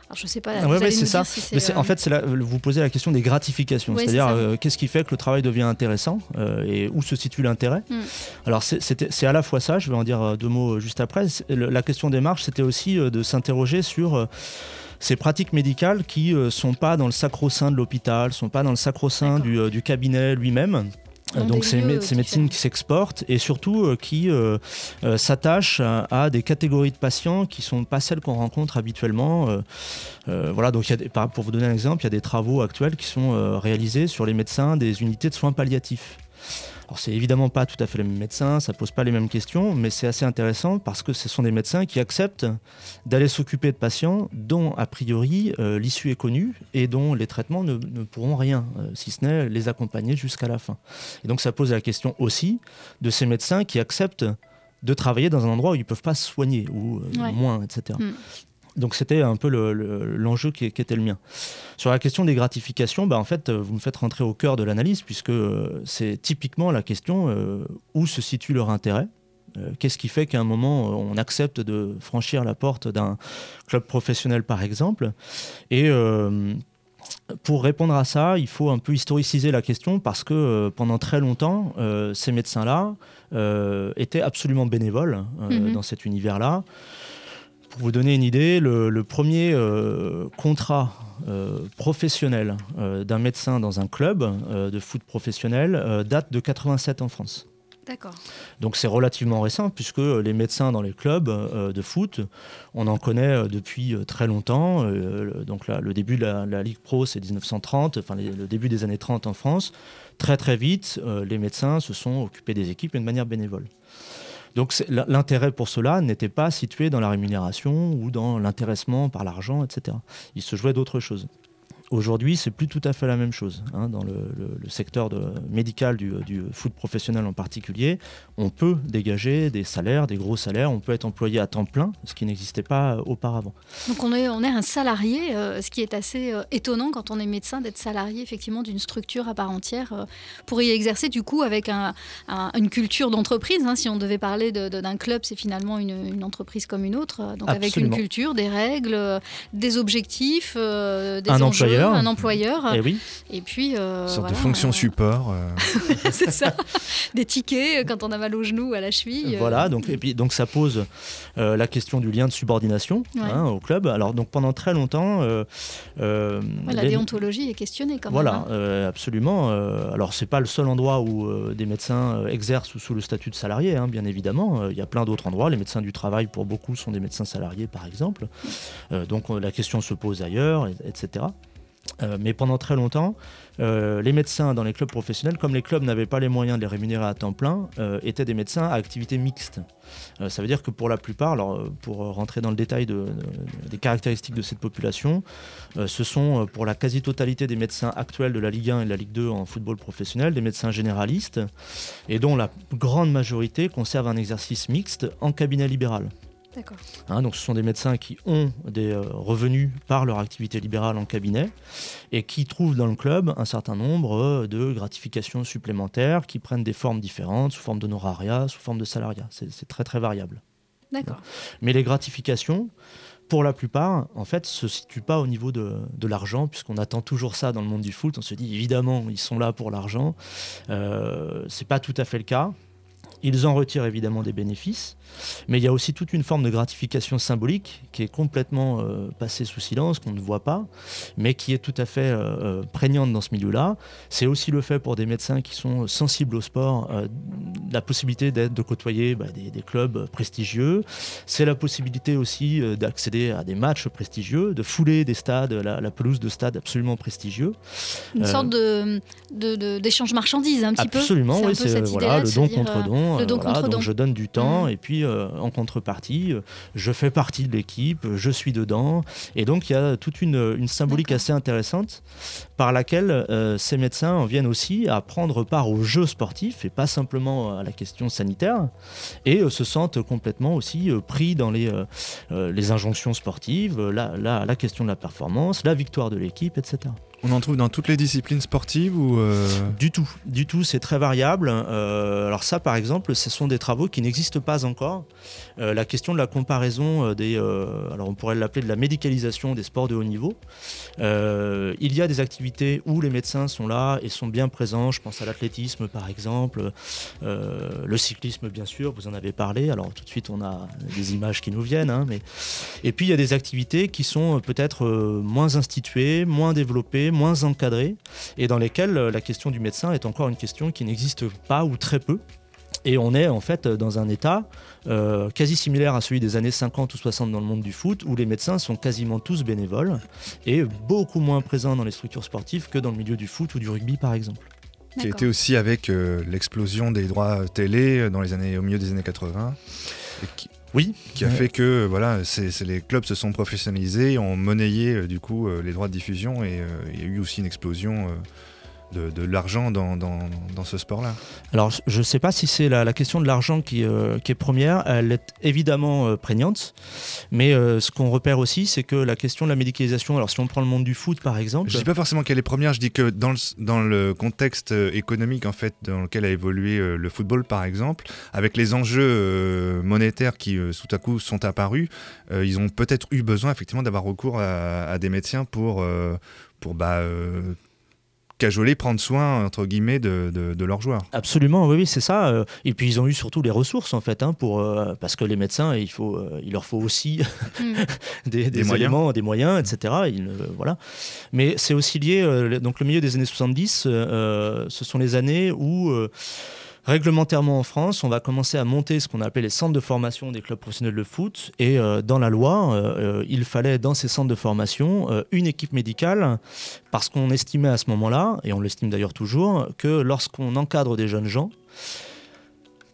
Alors je sais pas. Ah ouais, nous c'est ça. si Mais euh, en fait, vous posez la question des gratifications, Ouais, c'est-à-dire euh, qu'est-ce qui fait que le travail devient intéressant euh, et où se situe l'intérêt. Mm. Alors c'est- à la fois ça, je vais en dire euh, deux mots juste après. Le- La question des marges, c'était aussi de s'interroger sur ces pratiques médicales qui ne sont pas dans le sacro-saint de l'hôpital, sont pas dans le sacro-saint du, du cabinet lui-même. Euh, Donc des ces, lieux, mé- ces médecines qui s'exportent et surtout euh, qui euh, euh, s'attachent à, à des catégories de patients qui sont pas celles qu'on rencontre habituellement. voilà, donc y a des- pour vous donner un exemple, il y a des travaux actuels qui sont réalisés sur les médecins des unités de soins palliatifs. Alors c'est évidemment pas tout à fait les mêmes médecins, ça pose pas les mêmes questions, mais c'est assez intéressant parce que ce sont des médecins qui acceptent d'aller s'occuper de patients dont a priori euh, l'issue est connue et dont les traitements ne, ne pourront rien, euh, si ce n'est les accompagner jusqu'à la fin. Et donc ça pose la question aussi de ces médecins qui acceptent de travailler dans un endroit où ils peuvent pas se soigner ou euh, Ouais. moins, etc. Mm. Donc c'était un peu le- le- l'enjeu qui, qui était le mien. Sur la question des gratifications, bah, en fait, euh, vous me faites rentrer au cœur de l'analyse, puisque euh, c'est typiquement la question euh, où se situe leur intérêt. Euh, Qu'est-ce qui fait qu'à un moment, on accepte de franchir la porte d'un club professionnel, par exemple? Et euh, pour répondre à ça, il faut un peu historiciser la question, parce que euh, pendant très longtemps, euh, ces médecins-là euh, étaient absolument bénévoles Mhm. dans cet univers-là. Pour vous donner une idée, le, le premier euh, contrat euh, professionnel euh, d'un médecin dans un club de foot professionnel date de 87 en France. D'accord. Donc c'est relativement récent puisque les médecins dans les clubs euh, de foot, on en connaît depuis très longtemps. Euh, donc là, le début de la, la Ligue Pro, c'est 1930, enfin les- le début des années 30 en France. Très très vite, euh, les médecins se sont occupés des équipes de manière bénévole. Donc l'intérêt pour cela n'était pas situé dans la rémunération ou dans l'intéressement par l'argent, etc. Il se jouait d'autres choses. Aujourd'hui, c'est plus tout à fait la même chose. hein. Dans le, le- le secteur de- médical du, du foot professionnel en particulier, on peut dégager des salaires, des gros salaires, on peut être employé à temps plein, ce qui n'existait pas euh, auparavant. Donc on est, on est un salarié, euh, ce qui est assez euh, étonnant quand on est médecin d'être salarié effectivement d'une structure à part entière euh, pour y exercer du coup avec un- un- une culture d'entreprise. hein. si on devait parler de- de- d'un club, c'est finalement une, une entreprise comme une autre. Donc avec une culture, des règles, des objectifs, des Un enjeux, employeur. Un employeur. Eh oui. Et puis euh, Une sorte voilà, de fonction euh, support. euh. c'est ça. Des tickets quand on a mal au genou, à la cheville. Voilà, donc, et puis, donc ça pose la question du lien de subordination Ouais. hein, au club. Alors donc pendant très longtemps, ouais, la les- déontologie est questionnée quand voilà, même. hein. euh, absolument. Alors c'est pas le seul endroit où des médecins exercent sous, le statut de salarié, hein, bien évidemment. Il y a plein d'autres endroits. Les médecins du travail, pour beaucoup, sont des médecins salariés, par exemple. Donc la question se pose ailleurs, et- etc. Euh, mais pendant très longtemps, euh, les médecins dans les clubs professionnels, comme les clubs n'avaient pas les moyens de les rémunérer à temps plein, euh, étaient des médecins à activité mixte. Ça veut dire que pour la plupart, pour rentrer dans le détail de- de- des caractéristiques de cette population, ce sont pour la quasi-totalité des médecins actuels de la Ligue 1 et de la Ligue 2 en football professionnel, des médecins généralistes, et dont la grande majorité conserve un exercice mixte en cabinet libéral. D'accord. Hein, donc ce sont des médecins qui ont des euh, revenus par leur activité libérale en cabinet et qui trouvent dans le club un certain nombre euh, de gratifications supplémentaires qui prennent des formes différentes, sous forme d'honorariat, sous forme de salariat. C'est très très variable. D'accord. Mais les gratifications, pour la plupart, en fait, se situent pas au niveau de, de l'argent, puisqu'on attend toujours ça dans le monde du foot. On se dit évidemment, ils sont là pour l'argent. Euh, c'est pas tout à fait le cas. Ils en retirent évidemment des bénéfices, mais il y a aussi toute une forme de gratification symbolique qui est complètement euh, passée sous silence, qu'on ne voit pas, mais qui est tout à fait euh, euh, prégnante dans ce milieu-là. C'est aussi le fait pour des médecins qui sont sensibles au sport, euh, la possibilité d'être, de côtoyer bah, des, des clubs prestigieux. C'est la possibilité aussi d'accéder à des matchs prestigieux, de fouler des stades, la, la pelouse de stades absolument prestigieux. Une sorte de, de- de- d'échange marchandises, un petit peu. Absolument, C'est oui, c'est voilà, le don contre don. Le don voilà, contre donc don. je donne du temps et puis euh, en contrepartie, euh, je fais partie de l'équipe, je suis dedans. Et donc il y a toute une, une symbolique assez intéressante par laquelle euh, ces médecins en viennent aussi à prendre part aux jeux sportifs et pas simplement à la question sanitaire et se sentent complètement aussi pris dans les, les injonctions sportives, la, la- la question de la performance, la victoire de l'équipe, etc. On en trouve dans toutes les disciplines sportives ou euh, Du tout, du tout, c'est très variable. Euh, alors ça, par exemple, ce sont des travaux qui n'existent pas encore. Euh, la question de la comparaison des, alors on pourrait l'appeler de la médicalisation des sports de haut niveau. Il y a des activités où les médecins sont là et sont bien présents. Je pense à l'athlétisme, par exemple, le cyclisme, bien sûr. Vous en avez parlé. Alors tout de suite, on a des images qui nous viennent, hein, mais et puis il y a des activités qui sont peut-être moins instituées, moins développées, moins encadrées, et dans lesquelles euh, la question du médecin est encore une question qui n'existe pas ou très peu. Et on est en fait dans un état euh, quasi similaire à celui des années 50 ou 60 dans le monde du foot, où les médecins sont quasiment tous bénévoles et beaucoup moins présents dans les structures sportives que dans le milieu du foot ou du rugby par exemple. qui a été aussi avec euh, l'explosion des droits télé euh, dans les années, au milieu des années 80. et qui, oui. Qui a fait que voilà, c'est, c'est les clubs se sont professionnalisés, ont monnayé euh, du coup euh, les droits de diffusion et euh, il y a eu aussi une explosion de, de l'argent dans, dans, dans ce sport-là. Alors, je ne sais pas si c'est la, la question de l'argent qui, euh, qui est première. Elle est évidemment euh, prégnante. Mais euh, ce qu'on repère aussi, c'est que la question de la médicalisation, alors si on prend le monde du foot par exemple. Je dis pas forcément qu'elle est première, je dis que dans le, dans le contexte économique en fait dans lequel a évolué le football par exemple, avec les enjeux monétaires qui tout à coup sont apparus, ils ont peut-être eu besoin effectivement d'avoir recours à, à des médecins pour, pour bah, euh, cajoler, prendre soin entre guillemets de, de, de leurs joueurs. Absolument, oui, oui c'est ça. Euh, Et puis ils ont eu surtout les ressources en fait, hein, pour euh, parce que les médecins, il faut, euh, il leur faut aussi des, des, Des moyens. éléments, des moyens, etc. Ils, euh, voilà. Mais c'est aussi lié. euh, donc le milieu des années 70, euh, ce sont les années où euh, Réglementairement en France, on va commencer à monter ce qu'on appelle les centres de formation des clubs professionnels de foot. Et euh, dans la loi, euh, euh, il fallait dans ces centres de formation une équipe médicale, parce qu'on estimait à ce moment-là, et on l'estime d'ailleurs toujours, que lorsqu'on encadre des jeunes gens,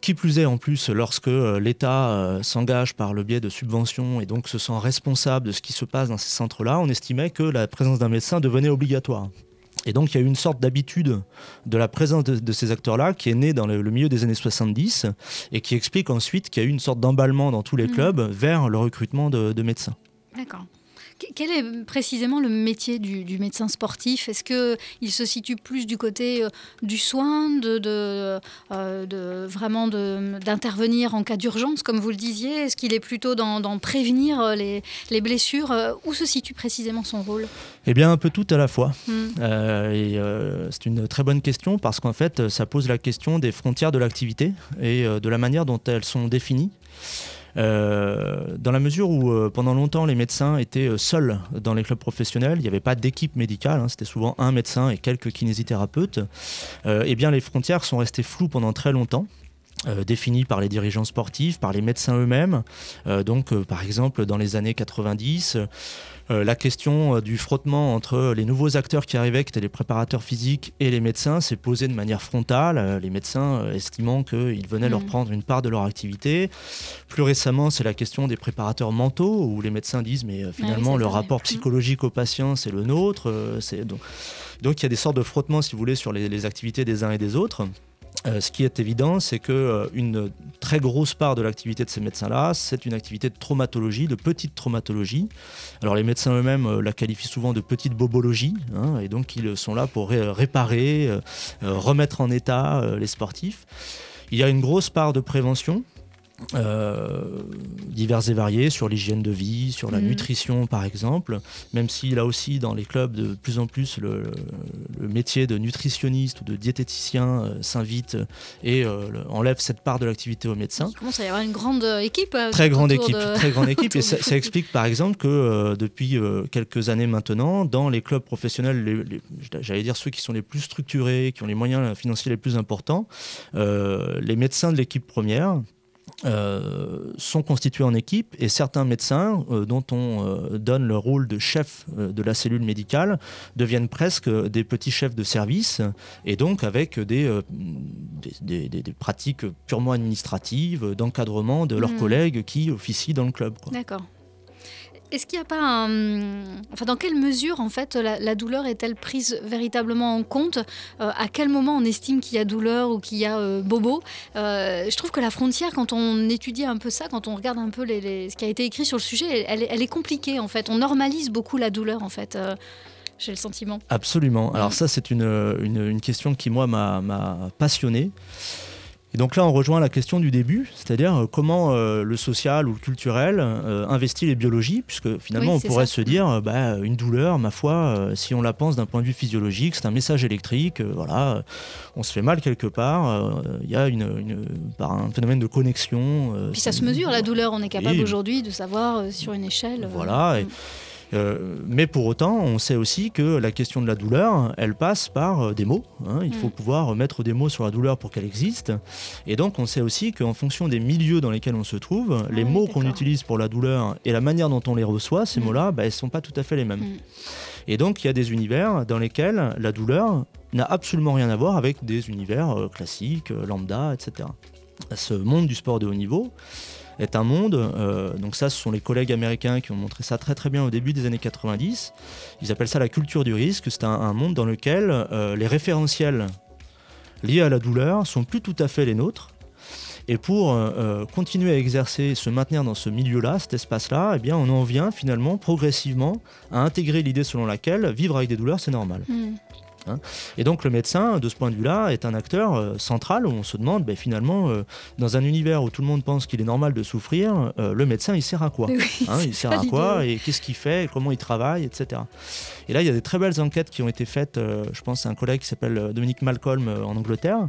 Qui plus est, en plus, lorsque l'État s'engage par le biais de subventions et donc se sent responsable de ce qui se passe dans ces centres-là, on estimait que la présence d'un médecin devenait obligatoire. Et donc il y a eu une sorte d'habitude de la présence de, de ces acteurs-là qui est née dans le, le milieu des années 70 et qui explique ensuite qu'il y a eu une sorte d'emballement dans tous les Mhm. clubs vers le recrutement de, de médecins. D'accord. Qu- Quel est précisément le métier du, du médecin sportif? Est-ce qu'il se situe plus du côté euh, du soin, de, de, euh, de- vraiment d'intervenir en cas d'urgence, comme vous le disiez? Est-ce qu'il est plutôt dans, dans prévenir euh, les, les blessures? Où se situe précisément son rôle? Eh bien, un peu tout à la fois. Mm. Euh, et euh, c'est une très bonne question parce qu'en fait, ça pose la question des frontières de l'activité et de la manière dont elles sont définies. Euh, dans la mesure où euh, pendant longtemps les médecins étaient euh, seuls dans les clubs professionnels, il n'y avait pas d'équipe médicale, hein, c'était souvent un médecin et quelques kinésithérapeutes, eh bien les frontières sont restées floues pendant très longtemps. euh, définies par les dirigeants sportifs, par les médecins eux-mêmes. Donc, par exemple, dans les années 90, euh, la question euh, du frottement entre les nouveaux acteurs qui arrivaient, qui étaient les préparateurs physiques, et les médecins s'est posée de manière frontale, euh, les médecins euh, estimant qu'ils venaient leur Mhm. prendre une part de leur activité. Plus récemment, c'est la question des préparateurs mentaux, où les médecins disent, mais euh, finalement, le rapport psychologique au patient, c'est le nôtre. euh, donc... il y a des sortes de frottements, si vous voulez, sur les, les activités des uns et des autres. Euh, ce qui est évident, c'est que euh, une très grosse part de l'activité de ces médecins-là, c'est une activité de traumatologie, de petite traumatologie. Alors les médecins eux-mêmes euh, la qualifient souvent de petite bobologie, hein, et donc ils sont là pour ré- réparer, remettre en état les sportifs. Il y a une grosse part de prévention. Euh, diverses et variées sur l'hygiène de vie, sur la Mhm. nutrition par exemple, même si là aussi dans les clubs de plus en plus le, le métier de nutritionniste ou de diététicien euh, s'invite et euh, enlève cette part de l'activité aux médecins. Il commence à y avoir une grande euh, équipe. Très grande équipe, de- très grande équipe. et ça, explique par exemple que depuis quelques années maintenant, dans les clubs professionnels, j'allais dire ceux qui sont les plus structurés, qui ont les moyens financiers les plus importants, les médecins de l'équipe première. Euh, sont constitués en équipe et certains médecins euh, dont on euh, donne le rôle de chef de la cellule médicale deviennent presque des petits chefs de service et donc avec des, des, des- des- des pratiques purement administratives d'encadrement de leurs Mhm. collègues qui officient dans le club. D'accord. Est-ce qu'il n'y a pas un... Enfin, dans quelle mesure, en fait, la, douleur est-elle prise véritablement en compte? Euh, À quel moment on estime qu'il y a douleur ou qu'il y a euh, bobo? Euh, Je trouve que la frontière, quand on étudie un peu ça, quand on regarde un peu ce qui a été écrit sur le sujet, elle, est- compliquée, en fait. On normalise beaucoup la douleur, en fait. J'ai le sentiment. Absolument. Alors ça, c'est une, une, une question qui, moi, m'a passionné. Et donc là, on rejoint la question du début, c'est-à-dire euh, comment euh, le social ou le culturel euh, investit les biologies, puisque finalement, Oui, on pourrait ça. se dire, euh, bah, une douleur, ma foi, si on la pense d'un point de vue physiologique, c'est un message électrique, voilà, on se fait mal quelque part, il y a une, une- par un phénomène de connexion. Puis ça se mesure, la douleur. On est capable aujourd'hui de savoir sur une échelle. Voilà. et- euh, mais pour autant, on sait aussi que la question de la douleur, elle passe par euh, des mots. hein. Il Mm. faut pouvoir mettre des mots sur la douleur pour qu'elle existe. Et donc, on sait aussi qu'en fonction des milieux dans lesquels on se trouve, les mots qu'on utilise pour la douleur et la manière dont on les reçoit, ces mots-là, bah, elles ne sont pas tout à fait les mêmes. Et donc, il y a des univers dans lesquels la douleur n'a absolument rien à voir avec des univers euh, classiques, lambda, etc. Ce monde du sport de haut niveau est un monde, euh, donc ça ce sont les collègues américains qui ont montré ça très très bien au début des années 90, ils appellent ça la culture du risque, c'est un, monde dans lequel euh, les référentiels liés à la douleur sont plus tout à fait les nôtres. Et pour euh, continuer à exercer, se maintenir dans ce milieu-là, cet espace-là, eh bien, on en vient finalement progressivement à intégrer l'idée selon laquelle vivre avec des douleurs, c'est normal. Hmm. Hein. Et donc le médecin, de ce point de vue-là, est un acteur euh, central où on se demande, ben, finalement, euh, dans un univers où tout le monde pense qu'il est normal de souffrir, euh, le médecin, il sert à quoi oui, Hein, Il sert à quoi et qu'est-ce qu'il fait, et comment il travaille, etc. Et là, il y a des très belles enquêtes qui ont été faites, je pense à un collègue qui s'appelle Dominique Malcolm en Angleterre,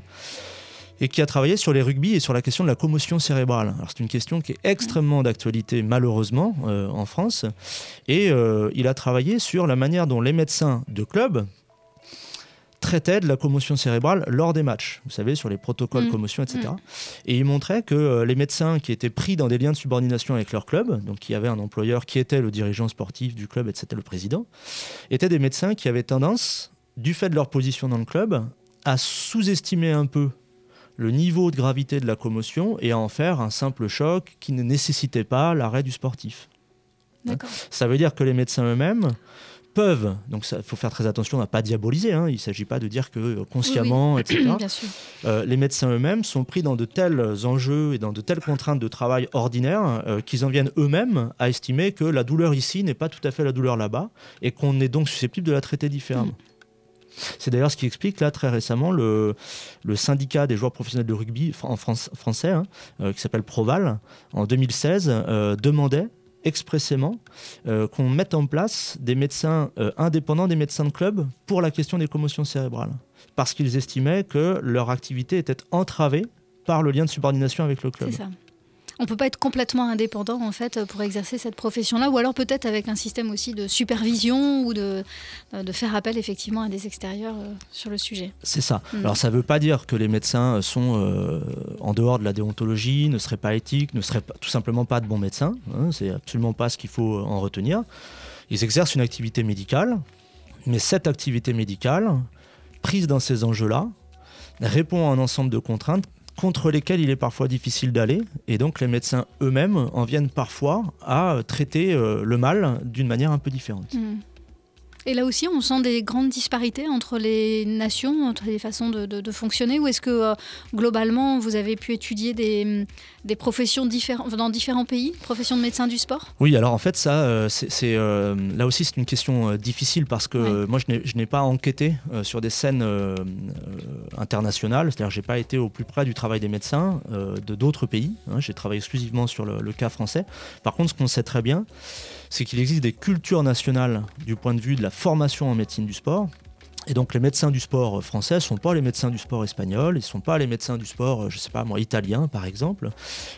et qui a travaillé sur les rugby et sur la question de la commotion cérébrale. Alors c'est une question qui est extrêmement d'actualité malheureusement euh, en France, et euh, il a travaillé sur la manière dont les médecins de club traitaient de la commotion cérébrale lors des matchs, vous savez, sur les protocoles Mm. commotion, etc. Mm. Et il montrait que euh, les médecins qui étaient pris dans des liens de subordination avec leur club, donc qui avaient un employeur qui était le dirigeant sportif du club et c'était le président, étaient des médecins qui avaient tendance, du fait de leur position dans le club, à sous-estimer un peu le niveau de gravité de la commotion et à en faire un simple choc qui ne nécessitait pas l'arrêt du sportif. D'accord. Ça veut dire que les médecins eux-mêmes peuvent, donc il faut faire très attention à ne pas diaboliser, hein, il ne s'agit pas de dire que euh, consciemment, Oui, oui. etc. Bien sûr. Euh, les médecins eux-mêmes sont pris dans de tels enjeux et dans de telles contraintes de travail ordinaires euh, qu'ils en viennent eux-mêmes à estimer que la douleur ici n'est pas tout à fait la douleur là-bas et qu'on est donc susceptible de la traiter différemment. C'est d'ailleurs ce qui explique là très récemment le, le syndicat des joueurs professionnels de rugby en France, français, hein, euh, qui s'appelle Proval, en 2016, euh, demandait expressément euh, qu'on mette en place des médecins euh, indépendants des médecins de club pour la question des commotions cérébrales. Parce qu'ils estimaient que leur activité était entravée par le lien de subordination avec le club. On peut pas être complètement indépendant en fait pour exercer cette profession-là, ou alors peut-être avec un système aussi de supervision ou de, de faire appel effectivement à des extérieurs euh, sur le sujet. C'est ça. Mm. Alors ça ne veut pas dire que les médecins sont euh, en dehors de la déontologie, ne seraient pas éthiques, ne seraient pas- tout simplement pas de bons médecins. hein, c'est absolument pas ce qu'il faut en retenir. Ils exercent une activité médicale, mais cette activité médicale, prise dans ces enjeux-là, répond à un ensemble de contraintes contre lesquelles il est parfois difficile d'aller. Et donc les médecins eux-mêmes en viennent parfois à traiter euh, le mal d'une manière un peu différente. Mm. Et là aussi, on sent des grandes disparités entre les nations, entre les façons de, de- de fonctionner, ou est-ce que euh, globalement, vous avez pu étudier des, des professions différentes dans différents pays, professions de médecins du sport? Oui, alors en fait, ça, euh, c'est, euh, là aussi, c'est une question difficile parce que moi, je n'ai, je n'ai pas enquêté sur des scènes internationales, c'est-à-dire que j'ai pas été au plus près du travail des médecins de d'autres pays. hein. j'ai travaillé exclusivement sur le, le cas français. Par contre, ce qu'on sait très bien, c'est qu'il existe des cultures nationales du point de vue de la formation en médecine du sport. Et donc les médecins du sport français ne sont pas les médecins du sport espagnol, ils ne sont pas les médecins du sport, euh, je sais pas moi, italien par exemple.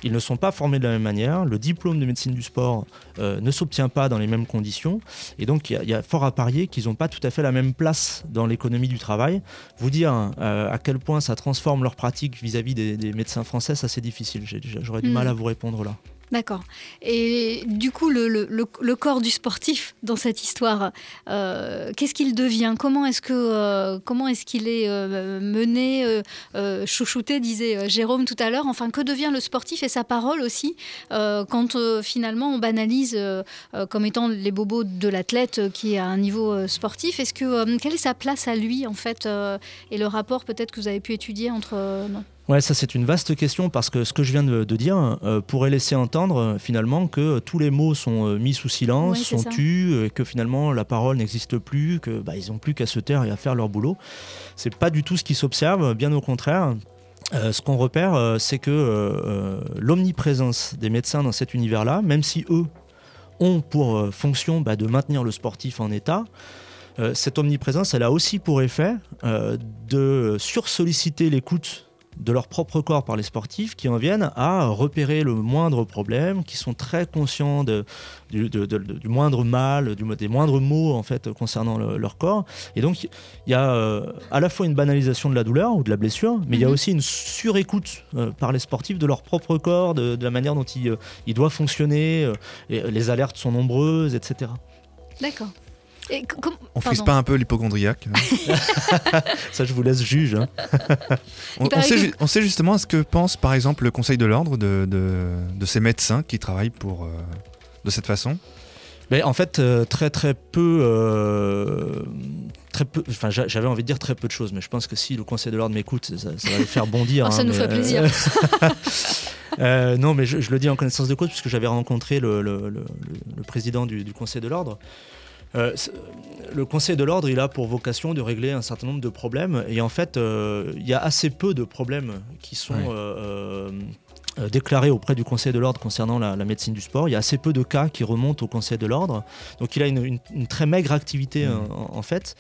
Ils ne sont pas formés de la même manière. Le diplôme de médecine du sport euh, ne s'obtient pas dans les mêmes conditions. Et donc il y a- il y, a fort à parier qu'ils n'ont pas tout à fait la même place dans l'économie du travail. Vous dire euh, à quel point ça transforme leur pratique vis-à-vis des, des médecins français, ça c'est difficile. J'aurais du Mm. mal à vous répondre là. D'accord. Et du coup, le, corps du sportif dans cette histoire, euh, qu'est-ce qu'il devient? Comment est-ce que euh, comment est-ce qu'il est, euh, mené, chouchouté, disait Jérôme tout à l'heure. Enfin, que devient le sportif et sa parole aussi quand finalement on banalise comme étant les bobos de l'athlète qui est à un niveau sportif? Est-ce que quelle est sa place à lui en fait et le rapport peut-être que vous avez pu étudier entre. Ouais, ça c'est une vaste question parce que ce que je viens de, de dire euh, pourrait laisser entendre euh, finalement que tous les mots sont euh, mis sous silence, Ouais, sont tus, euh, que finalement la parole n'existe plus, que bah, ils n'ont plus qu'à se taire et à faire leur boulot. C'est pas du tout ce qui s'observe, bien au contraire. Euh, ce qu'on repère, euh, c'est que euh, euh, l'omniprésence des médecins dans cet univers-là, même si eux ont pour euh, fonction bah, de maintenir le sportif en état, euh, cette omniprésence, elle a aussi pour effet euh, de sursolliciter l'écoute de leur propre corps par les sportifs qui en viennent à repérer le moindre problème, qui sont très conscients de- du, de- de- de- du moindre mal, du- des moindres mots en fait concernant le- leur corps. Et donc il y a euh, à la fois une banalisation de la douleur ou de la blessure, mais il y a Mhm. aussi une surécoute euh, par les sportifs de leur propre corps, de, la manière dont il, euh, il doit fonctionner. et les alertes sont nombreuses, etc. D'accord. Et co- com- On frise pas un peu l'hypochondriaque Ça, je vous laisse juge. hein. on, sait, que- ju- on sait justement ce que pense par exemple le Conseil de l'ordre de, de- de ces médecins qui travaillent pour, euh, de cette façon. Mais en fait, euh, très très peu, euh, très peu. Enfin, j'a- j'avais envie de dire très peu de choses, mais je pense que si le Conseil de l'ordre m'écoute, ça, ça va le faire bondir. Oh, ça hein, nous mais, fait plaisir. euh, non, mais je, je le dis en connaissance de cause puisque j'avais rencontré le, le- le- le président du, du Conseil de l'ordre. Euh, le Conseil de l'ordre, il a pour vocation de régler un certain nombre de problèmes. Et en fait, euh, il y a assez peu de problèmes qui sont Ouais. Euh, euh, déclarés auprès du Conseil de l'ordre concernant la, la médecine du sport. Il y a assez peu de cas qui remontent au Conseil de l'ordre. Donc il a une, une- une très maigre activité Mmh. en, en fait.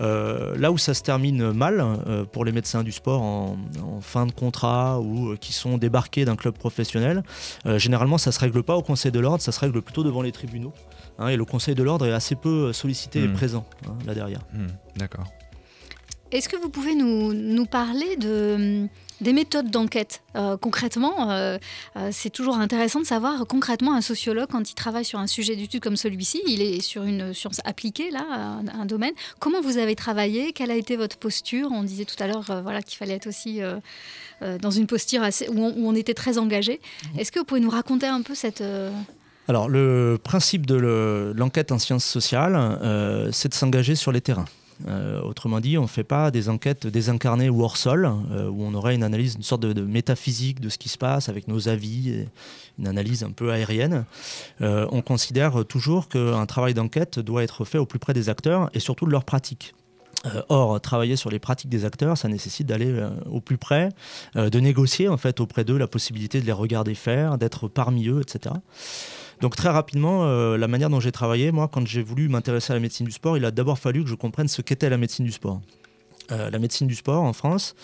Euh, là où ça se termine mal euh, pour les médecins du sport en, en fin de contrat ou euh, qui sont débarqués d'un club professionnel, euh, généralement ça se règle pas au Conseil de l'ordre, ça se règle plutôt devant les tribunaux. hein, et le Conseil de l'ordre est assez peu sollicité et Mm. présent hein, là derrière. Hmm, D'accord. Est-ce que vous pouvez nous, nous parler de, des méthodes d'enquête. Euh, concrètement, euh, euh, c'est toujours intéressant de savoir concrètement un sociologue, quand il travaille sur un sujet d'étude comme celui-ci, il est sur une science appliquée, là, un, un domaine. Comment vous avez travaillé? Quelle a été votre posture? On disait tout à l'heure voilà, qu'il fallait être aussi dans une posture assez, où, on, où, on, était très engagé. Est-ce que vous pouvez nous raconter un peu cette... Alors, le principe de l'enquête en sciences sociales, c'est de s'engager sur les terrains. Euh, autrement dit, on ne fait pas des enquêtes désincarnées ou hors sol, euh, où on aurait une analyse, une sorte de, métaphysique de ce qui se passe avec nos avis, une analyse un peu aérienne. Euh, on considère toujours qu'un travail d'enquête doit être fait au plus près des acteurs et surtout de leurs pratiques. or, travailler sur les pratiques des acteurs, ça nécessite d'aller au plus près, de négocier en fait auprès d'eux la possibilité de les regarder faire, d'être parmi eux, etc. Donc très rapidement, euh, la manière dont j'ai travaillé, moi, quand j'ai voulu m'intéresser à la médecine du sport, il a d'abord fallu que je comprenne ce qu'était la médecine du sport. Euh, la médecine du sport en France,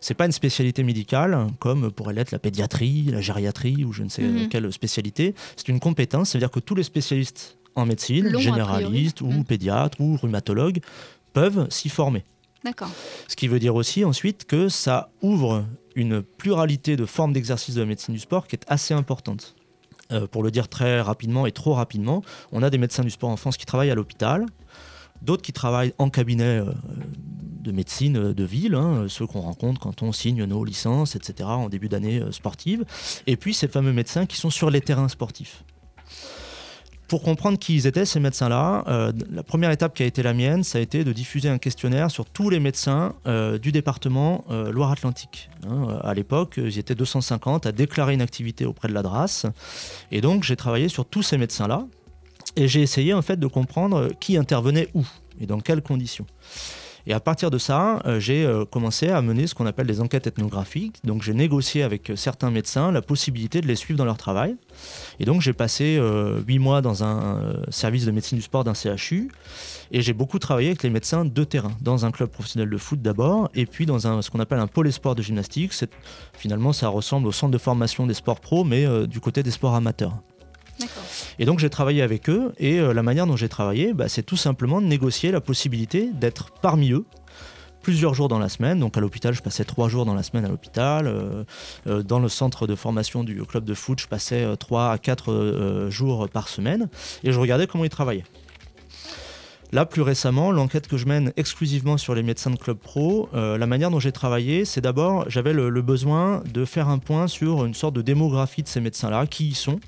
c'est pas une spécialité médicale comme pourrait l'être la pédiatrie, la gériatrie ou je ne sais Mhm. quelle spécialité. C'est une compétence, c'est-à-dire que tous les spécialistes en médecine, Long, généralistes ou Mhm. pédiatres ou rhumatologues, peuvent s'y former. D'accord. Ce qui veut dire aussi ensuite que ça ouvre une pluralité de formes d'exercice de la médecine du sport qui est assez importante. Euh, pour le dire très rapidement et trop rapidement, on a des médecins du sport en France qui travaillent à l'hôpital, d'autres qui travaillent en cabinet euh, de médecine euh, de ville, hein, ceux qu'on rencontre quand on signe nos licences, etc., en début d'année sportive, et puis ces fameux médecins qui sont sur les terrains sportifs. Pour comprendre qui ils étaient, ces médecins-là, euh, la première étape qui a été la mienne, ça a été de diffuser un questionnaire sur tous les médecins euh, du département euh, Loire-Atlantique. Hein, à l'époque, ils étaient 250 à déclarer une activité auprès de la DRAS. Et donc, j'ai travaillé sur tous ces médecins-là. Et j'ai essayé en fait de comprendre qui intervenait où et dans quelles conditions. Et à partir de ça, euh, j'ai euh, commencé à mener ce qu'on appelle des enquêtes ethnographiques. Donc j'ai négocié avec euh, certains médecins la possibilité de les suivre dans leur travail. Et donc j'ai passé huit mois dans un service de médecine du sport d'un CHU. Et j'ai beaucoup travaillé avec les médecins de terrain, dans un club professionnel de foot d'abord, et puis dans un, ce qu'on appelle un pôle esport de gymnastique. Finalement, ça ressemble au centre de formation des sports pros, mais du côté des sports amateurs. Et donc j'ai travaillé avec eux et euh, la manière dont j'ai travaillé, bah, c'est tout simplement de négocier la possibilité d'être parmi eux plusieurs jours dans la semaine. Donc à l'hôpital, je passais trois jours dans la semaine à l'hôpital. Euh, euh, dans le centre de formation du club de foot, je passais trois à quatre jours par semaine et je regardais comment ils travaillaient. Là, plus récemment, l'enquête que je mène exclusivement sur les médecins de club pro, euh, la manière dont j'ai travaillé, c'est d'abord, j'avais le, besoin de faire un point sur une sorte de démographie de ces médecins-là, qui ils sont.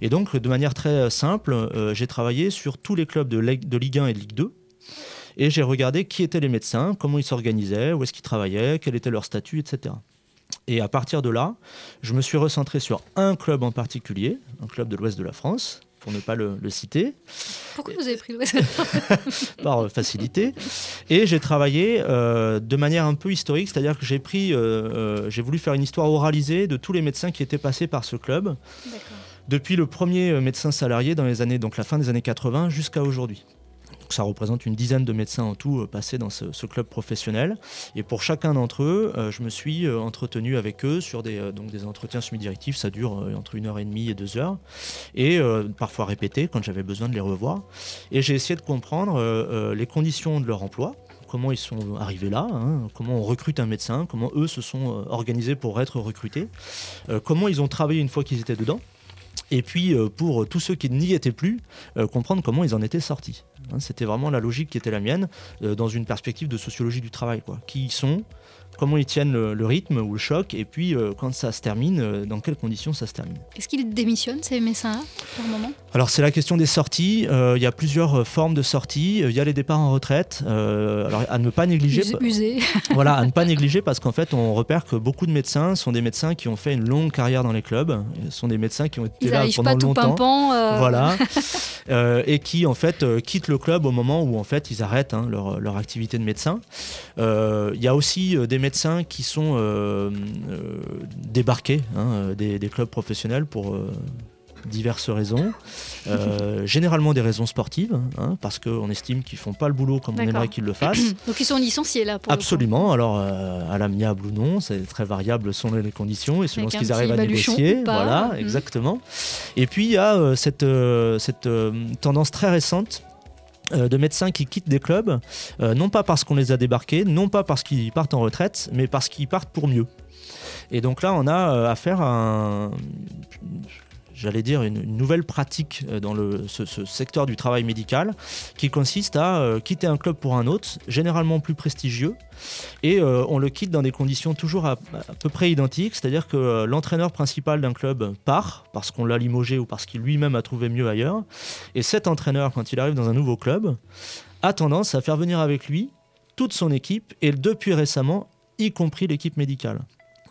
Et donc, de manière très simple, euh, j'ai travaillé sur tous les clubs de, de Ligue 1 et de Ligue 2. Et j'ai regardé qui étaient les médecins, comment ils s'organisaient, où est-ce qu'ils travaillaient, quel était leur statut, etc. Et à partir de là, je me suis recentré sur un club en particulier, un club de l'ouest de la France, pour ne pas le- le citer Pourquoi vous avez pris l'ouest par euh, facilité. Et j'ai travaillé euh, de manière un peu historique, c'est-à-dire que j'ai pris, euh, j'ai voulu faire une histoire oralisée de tous les médecins qui étaient passés par ce club, depuis le premier médecin salarié dans les années, donc la fin des années 80 jusqu'à aujourd'hui. Ça représente une dizaine de médecins en tout euh, passés dans ce, club professionnel. Et pour chacun d'entre eux, euh, je me suis euh, entretenu avec eux sur des, entretiens semi-directifs. Ça dure entre une heure et demie et deux heures. Et parfois répétés quand j'avais besoin de les revoir. Et j'ai essayé de comprendre les conditions de leur emploi comment ils sont arrivés là, hein, comment on recrute un médecin, comment eux se sont organisés pour être recrutés, comment ils ont travaillé une fois qu'ils étaient dedans. Et puis, euh, pour tous ceux qui n'y étaient plus, euh, comprendre comment ils en étaient sortis. Hein, C'était vraiment la logique qui était la mienne, euh, dans une perspective de sociologie du travail. Qui ils sont, comment ils tiennent le, le rythme ou le choc, et puis euh, quand ça se termine, euh, dans quelles conditions ça se termine. Est-ce qu'ils démissionnent, ces médecins-là, par moment? Alors c'est la question des sorties. Euh, Il y a plusieurs formes de sorties. Il y a les départs en retraite. Alors à ne pas négliger. Usé- voilà, à ne pas négliger parce qu'en fait on repère que beaucoup de médecins sont des médecins qui ont fait une longue carrière dans les clubs. Ce sont des médecins qui ont été Ils là pendant pas tout longtemps. pimpant. Voilà. Et qui en fait quittent le club au moment où en fait ils arrêtent hein, leur, leur activité de médecin. Il y a aussi des médecins qui sont euh, euh, débarqués hein, euh, des, des clubs professionnels pour diverses raisons, Euh, généralement des raisons sportives, hein, parce qu'on estime qu'ils font pas le boulot comme on aimerait qu'ils le fassent. Donc ils sont licenciés là pour. Absolument. Alors, euh, à l'amiable ou non, c'est très variable selon les conditions et selon Avec ce qu'ils arrivent à négocier. Voilà, Mhm. exactement. Et puis, il y a euh, cette, cette tendance très récente de médecins qui quittent des clubs, euh, non pas parce qu'on les a débarqués, non pas parce qu'ils partent en retraite, mais parce qu'ils partent pour mieux. Et donc là, on a euh, affaire à un, j'allais dire, une, nouvelle pratique euh, dans ce, secteur du travail médical qui consiste à euh, quitter un club pour un autre, généralement plus prestigieux, et euh, on le quitte dans des conditions toujours à, à peu près identiques, c'est-à-dire que l'entraîneur principal d'un club part parce qu'on l'a limogé ou parce qu'il lui-même a trouvé mieux ailleurs, et cet entraîneur, quand il arrive dans un nouveau club, a tendance à faire venir avec lui toute son équipe, et depuis récemment, y compris l'équipe médicale.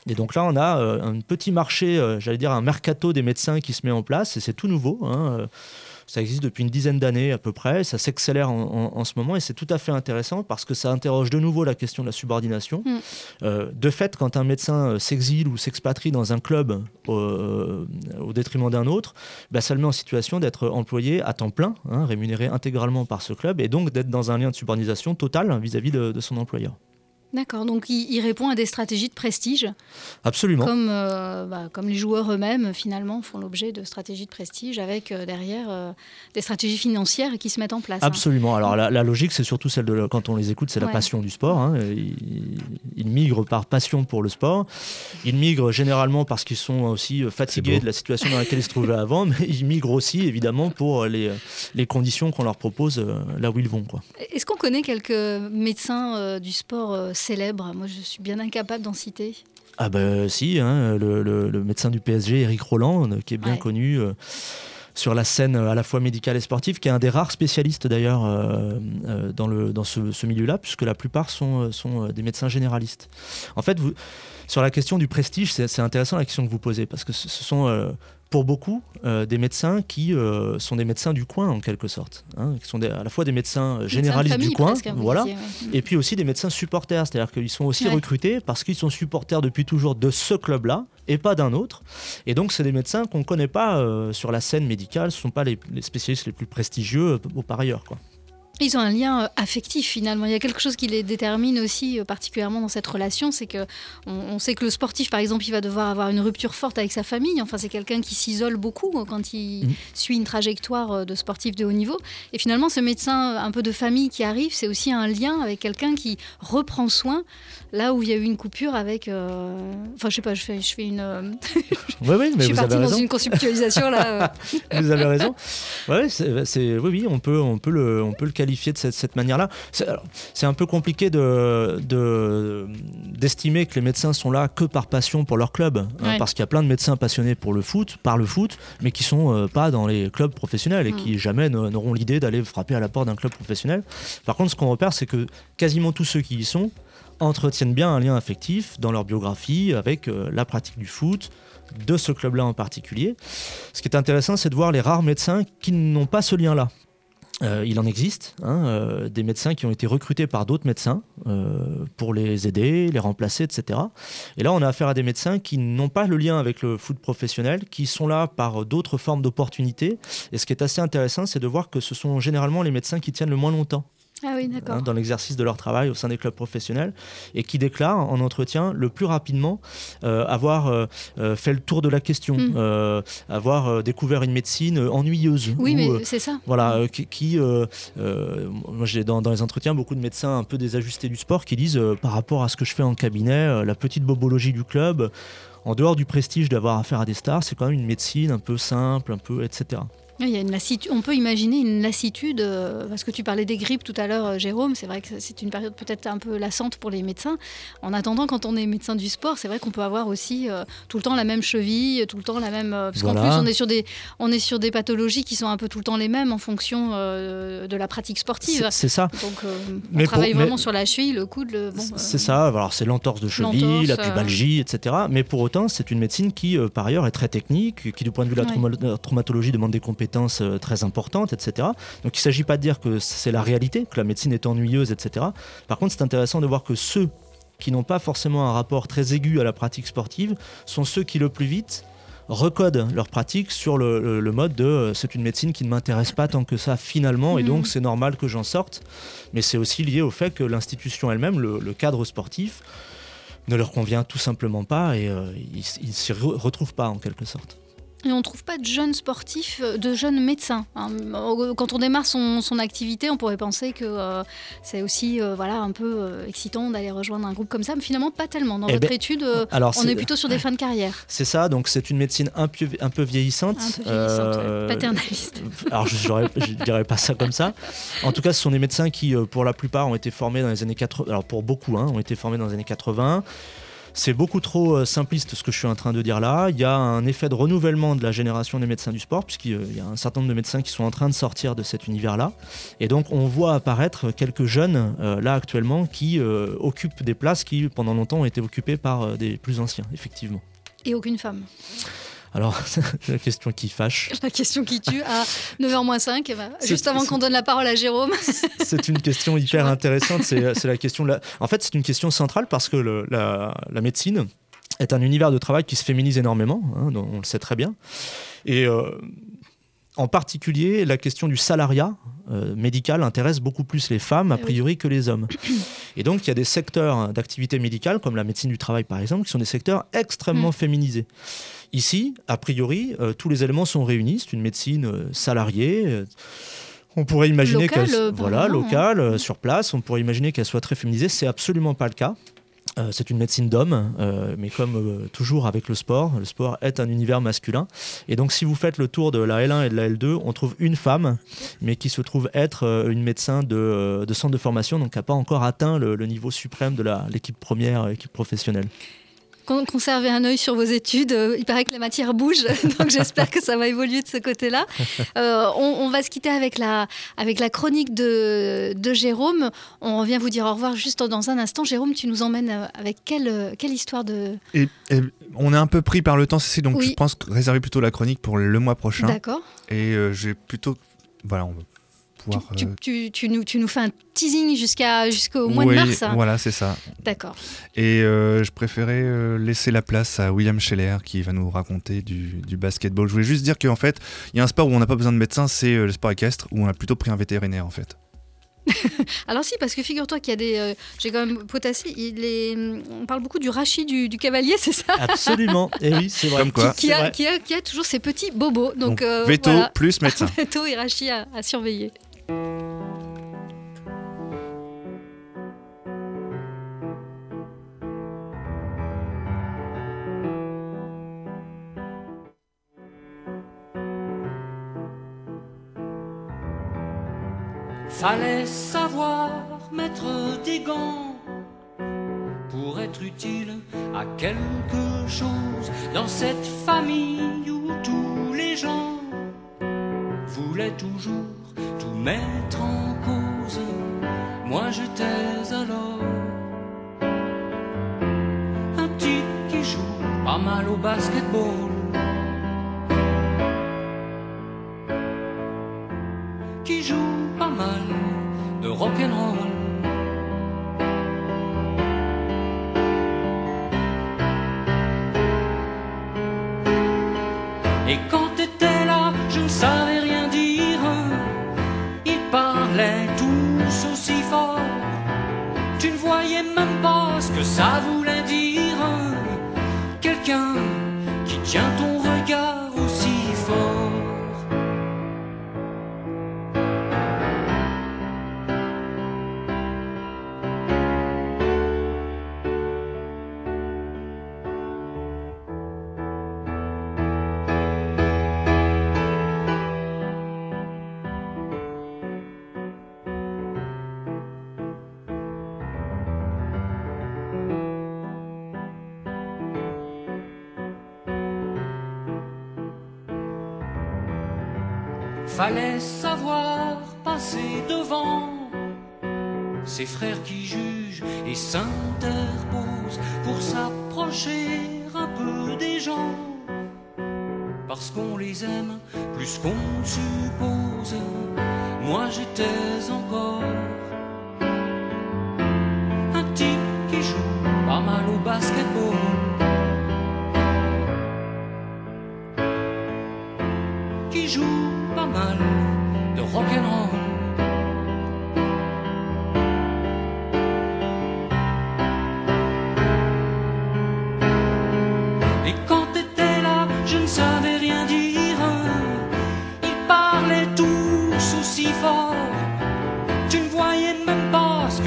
Et donc là, on a euh, un petit marché, euh, j'allais dire un mercato des médecins qui se met en place, et c'est tout nouveau. hein, euh, ça existe depuis une dizaine d'années à peu près, ça s'accélère en, en- en ce moment, et c'est tout à fait intéressant parce que ça interroge de nouveau la question de la subordination. Mm. De fait, quand un médecin s'exile ou s'expatrie dans un club au détriment d'un autre, bah, ça le met en situation d'être employé à temps plein, hein, rémunéré intégralement par ce club, et donc d'être dans un lien de subordination total vis-à-vis de- de son employeur. D'accord, donc il, il répond à des stratégies de prestige, Absolument. comme, euh, bah, comme les joueurs eux-mêmes finalement font l'objet de stratégies de prestige avec euh, derrière euh, des stratégies financières qui se mettent en place. hein. Absolument. Alors la, la logique, c'est surtout celle de la- quand on les écoute, c'est la Ouais. passion du sport. hein. Ils, ils migrent par passion pour le sport. Ils migrent généralement parce qu'ils sont aussi fatigués de la situation dans laquelle ils se trouvaient avant, mais ils migrent aussi évidemment pour les, les conditions qu'on leur propose là où ils vont. Est-ce qu'on connaît quelques médecins euh, du sport euh, célèbres Moi, je suis bien incapable d'en citer. Ah ben si, hein, le, le- le médecin du PSG, Eric Roland, euh, qui est bien Ouais. connu euh, sur la scène euh, à la fois médicale et sportive, qui est un des rares spécialistes d'ailleurs euh, euh, dans, le, dans ce, ce milieu-là, puisque la plupart sont, sont des médecins généralistes. En fait, vous, sur la question du prestige, c'est c'est intéressant la question que vous posez, parce que ce, ce sont euh, pour beaucoup euh, des médecins qui euh, sont des médecins du coin en quelque sorte, hein, qui sont des- à la fois des médecins euh, Médecins généralistes du coin, presque, hein, voilà, disiez, ouais. et puis aussi des médecins supporters, c'est-à-dire qu'ils sont aussi Ouais. recrutés parce qu'ils sont supporters depuis toujours de ce club-là et pas d'un autre. Et donc, c'est des médecins qu'on ne connaît pas euh, sur la scène médicale, ce ne sont pas les, les spécialistes les plus prestigieux au par ailleurs. Quoi. Ils ont un lien euh, affectif finalement. Il y a quelque chose qui les détermine aussi euh, particulièrement dans cette relation, c'est que on, on sait que le sportif, par exemple, il va devoir avoir une rupture forte avec sa famille. Enfin, c'est quelqu'un qui s'isole beaucoup euh, quand il Mhm. suit une trajectoire euh, de sportif de haut niveau. Et finalement, ce médecin un peu de famille qui arrive, c'est aussi un lien avec quelqu'un qui reprend soin là où il y a eu une coupure avec. euh, Enfin, je sais pas, je fais, je fais une. Oui, oui, mais je suis vous partie avez dans raison. une conceptualisation là. vous avez raison. Ouais, c'est- oui, oui, on peut, on peut le, on peut le qualifier de cette, cette manière-là. C'est, un peu compliqué de, de- d'estimer que les médecins sont là que par passion pour leur club, hein, parce qu'il y a plein de médecins passionnés pour le foot, par le foot, mais qui sont euh, pas dans les clubs professionnels et Mm. qui jamais n'auront l'idée d'aller frapper à la porte d'un club professionnel. Par contre, ce qu'on repère, c'est que quasiment tous ceux qui y sont entretiennent bien un lien affectif dans leur biographie avec euh, la pratique du foot, de ce club-là en particulier. Ce qui est intéressant, c'est de voir les rares médecins qui n'ont pas ce lien-là. Euh, il en existe, hein, euh, des médecins qui ont été recrutés par d'autres médecins euh, pour les aider, les remplacer, etc. Et là, on a affaire à des médecins qui n'ont pas le lien avec le foot professionnel, qui sont là par d'autres formes d'opportunités. Et ce qui est assez intéressant, c'est de voir que ce sont généralement les médecins qui tiennent le moins longtemps Ah oui, hein, dans l'exercice de leur travail au sein des clubs professionnels et qui déclarent en entretien le plus rapidement euh, avoir euh, euh, fait le tour de la question, Mm. euh, avoir découvert une médecine ennuyeuse. Oui, ou, mais c'est ça. Voilà, qui, qui, moi j'ai dans, dans les entretiens beaucoup de médecins un peu désajustés du sport qui disent par rapport à ce que je fais en cabinet, la petite bobologie du club, en dehors du prestige d'avoir affaire à des stars, c'est quand même une médecine un peu simple, un peu etc. Il y a une lassitude. On peut imaginer une lassitude, euh, parce que tu parlais des grippes tout à l'heure, euh, Jérôme. C'est vrai que c'est une période peut-être un peu lassante pour les médecins. En attendant, quand on est médecin du sport, c'est vrai qu'on peut avoir aussi euh, tout le temps la même cheville, tout le temps la même. euh, parce qu'en plus, on est sur des, on est sur des pathologies qui sont un peu tout le temps les mêmes en fonction de la pratique sportive. C'est- ça. Donc, on Mais pour- travaille mais- vraiment sur la cheville, le coude, le. Bon, C'est ça, alors c'est l'entorse de cheville, la pubalgie, etc. Mais pour autant, c'est une médecine qui, par ailleurs, est très technique, qui, du point de vue de la Ouais. trauma- la traumatologie, demande des compétences euh, très importantes, etc. Donc il ne s'agit pas de dire que c'est la réalité, que la médecine est ennuyeuse, etc. Par contre, c'est intéressant de voir que ceux qui n'ont pas forcément un rapport très aigu à la pratique sportive sont ceux qui, le plus vite, recodent leur pratique sur le, le- le mode de euh, c'est une médecine qui ne m'intéresse pas tant que ça finalement et Mhm. donc c'est normal que j'en sorte mais c'est aussi lié au fait que l'institution elle-même le, le cadre sportif ne leur convient tout simplement pas et euh, ils ils ne s'y re- retrouvent pas en quelque sorte Et on trouve pas de jeunes sportifs, euh, de jeunes médecins. hein. Quand on démarre son, son activité, on pourrait penser que euh, c'est aussi euh, voilà, un peu euh, excitant d'aller rejoindre un groupe comme ça, mais finalement pas tellement. Dans Eh votre ben, étude, alors, on est plutôt sur des fins de carrière. C'est ça, donc c'est une médecine un peu, un peu vieillissante. Un peu vieillissante, ouais. Paternaliste. Alors je ne dirais pas ça comme ça. En tout cas, ce sont des médecins qui, pour la plupart, ont été formés dans les années 80. Alors pour beaucoup, hein, ont été formés dans les années 80. C'est beaucoup trop euh, simpliste ce que je suis en train de dire là. Il y a un effet de renouvellement de la génération des médecins du sport, puisqu'il y a un certain nombre de médecins qui sont en train de sortir de cet univers-là. Et donc on voit apparaître quelques jeunes, euh, là actuellement, qui euh, occupent des places qui, pendant longtemps, ont été occupées par euh, des plus anciens, effectivement. Et aucune femme. Alors, la question qui fâche. La question qui tue à 9h-5, eh ben, juste avant qu'on donne la parole à Jérôme. C'est une question hyper intéressante. C'est la question. la- En fait, c'est une question centrale parce que le- la, la médecine est un univers de travail qui se féminise énormément. hein, on le sait très bien. Et euh, en particulier, la question du salariat euh, médical intéresse beaucoup plus les femmes, a priori, que les hommes. Et donc, il y a des secteurs d'activité médicale, comme la médecine du travail par exemple, qui sont des secteurs extrêmement féminisés. Ici, a priori, euh, tous les éléments sont réunis. C'est une médecine euh, salariée. euh, on pourrait imaginer qu'elle voilà, apparemment, locale, euh, sur place. On pourrait imaginer qu'elle soit très féminisée. C'est absolument pas le cas. Euh, c'est une médecine d'homme, euh, mais comme euh, toujours avec le sport, le sport est un univers masculin. Et donc, si vous faites le tour de la L1 et de la L2, on trouve une femme, mais qui se trouve être une médecin de, de centre de formation, donc qui n'a pas encore atteint le, le niveau suprême de l'équipe première, équipe professionnelle. Con- Conservez un œil sur vos études. Euh, Il paraît que la matière bouge, donc j'espère que ça va évoluer de ce côté-là. Euh, on, on va se quitter avec la, avec la chronique de, de Jérôme. On revient vous dire au revoir juste dans un instant. Jérôme, tu nous emmènes euh, avec quelle, quelle histoire de... Et, et on est un peu pris par le temps, c'est donc Oui. je pense réserver plutôt la chronique pour le mois prochain. D'accord. Et euh, j'ai plutôt. Voilà, on pouvoir. Tu, euh, tu- tu nous, tu nous fais un teasing jusqu'à, jusqu'au mois oui, de mars. hein. Voilà, c'est ça. D'accord. Et euh, je préférais euh, laisser la place à William Scheller qui va nous raconter du, du basketball. Je voulais juste dire qu'en fait, il y a un sport où on n'a pas besoin de médecin, c'est le sport équestre, où on a plutôt pris un vétérinaire en fait. Alors si, parce que figure-toi qu'il y a des... euh, J'ai quand même potassé. Il est, on parle beaucoup du rachis du, du cavalier, c'est ça? Absolument. Et oui, c'est vrai. Comme quoi. qui, a, qui, a, qui a toujours ses petits bobos. Donc, Donc, euh, veto voilà. plus médecin. veto et rachis à, à surveiller. Fallait savoir mettre des gants pour être utile à quelque chose dans cette famille où tous les gens voulaient toujours tout mettre en cause. Moi j'étais alors un type qui joue pas mal au basketball.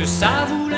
que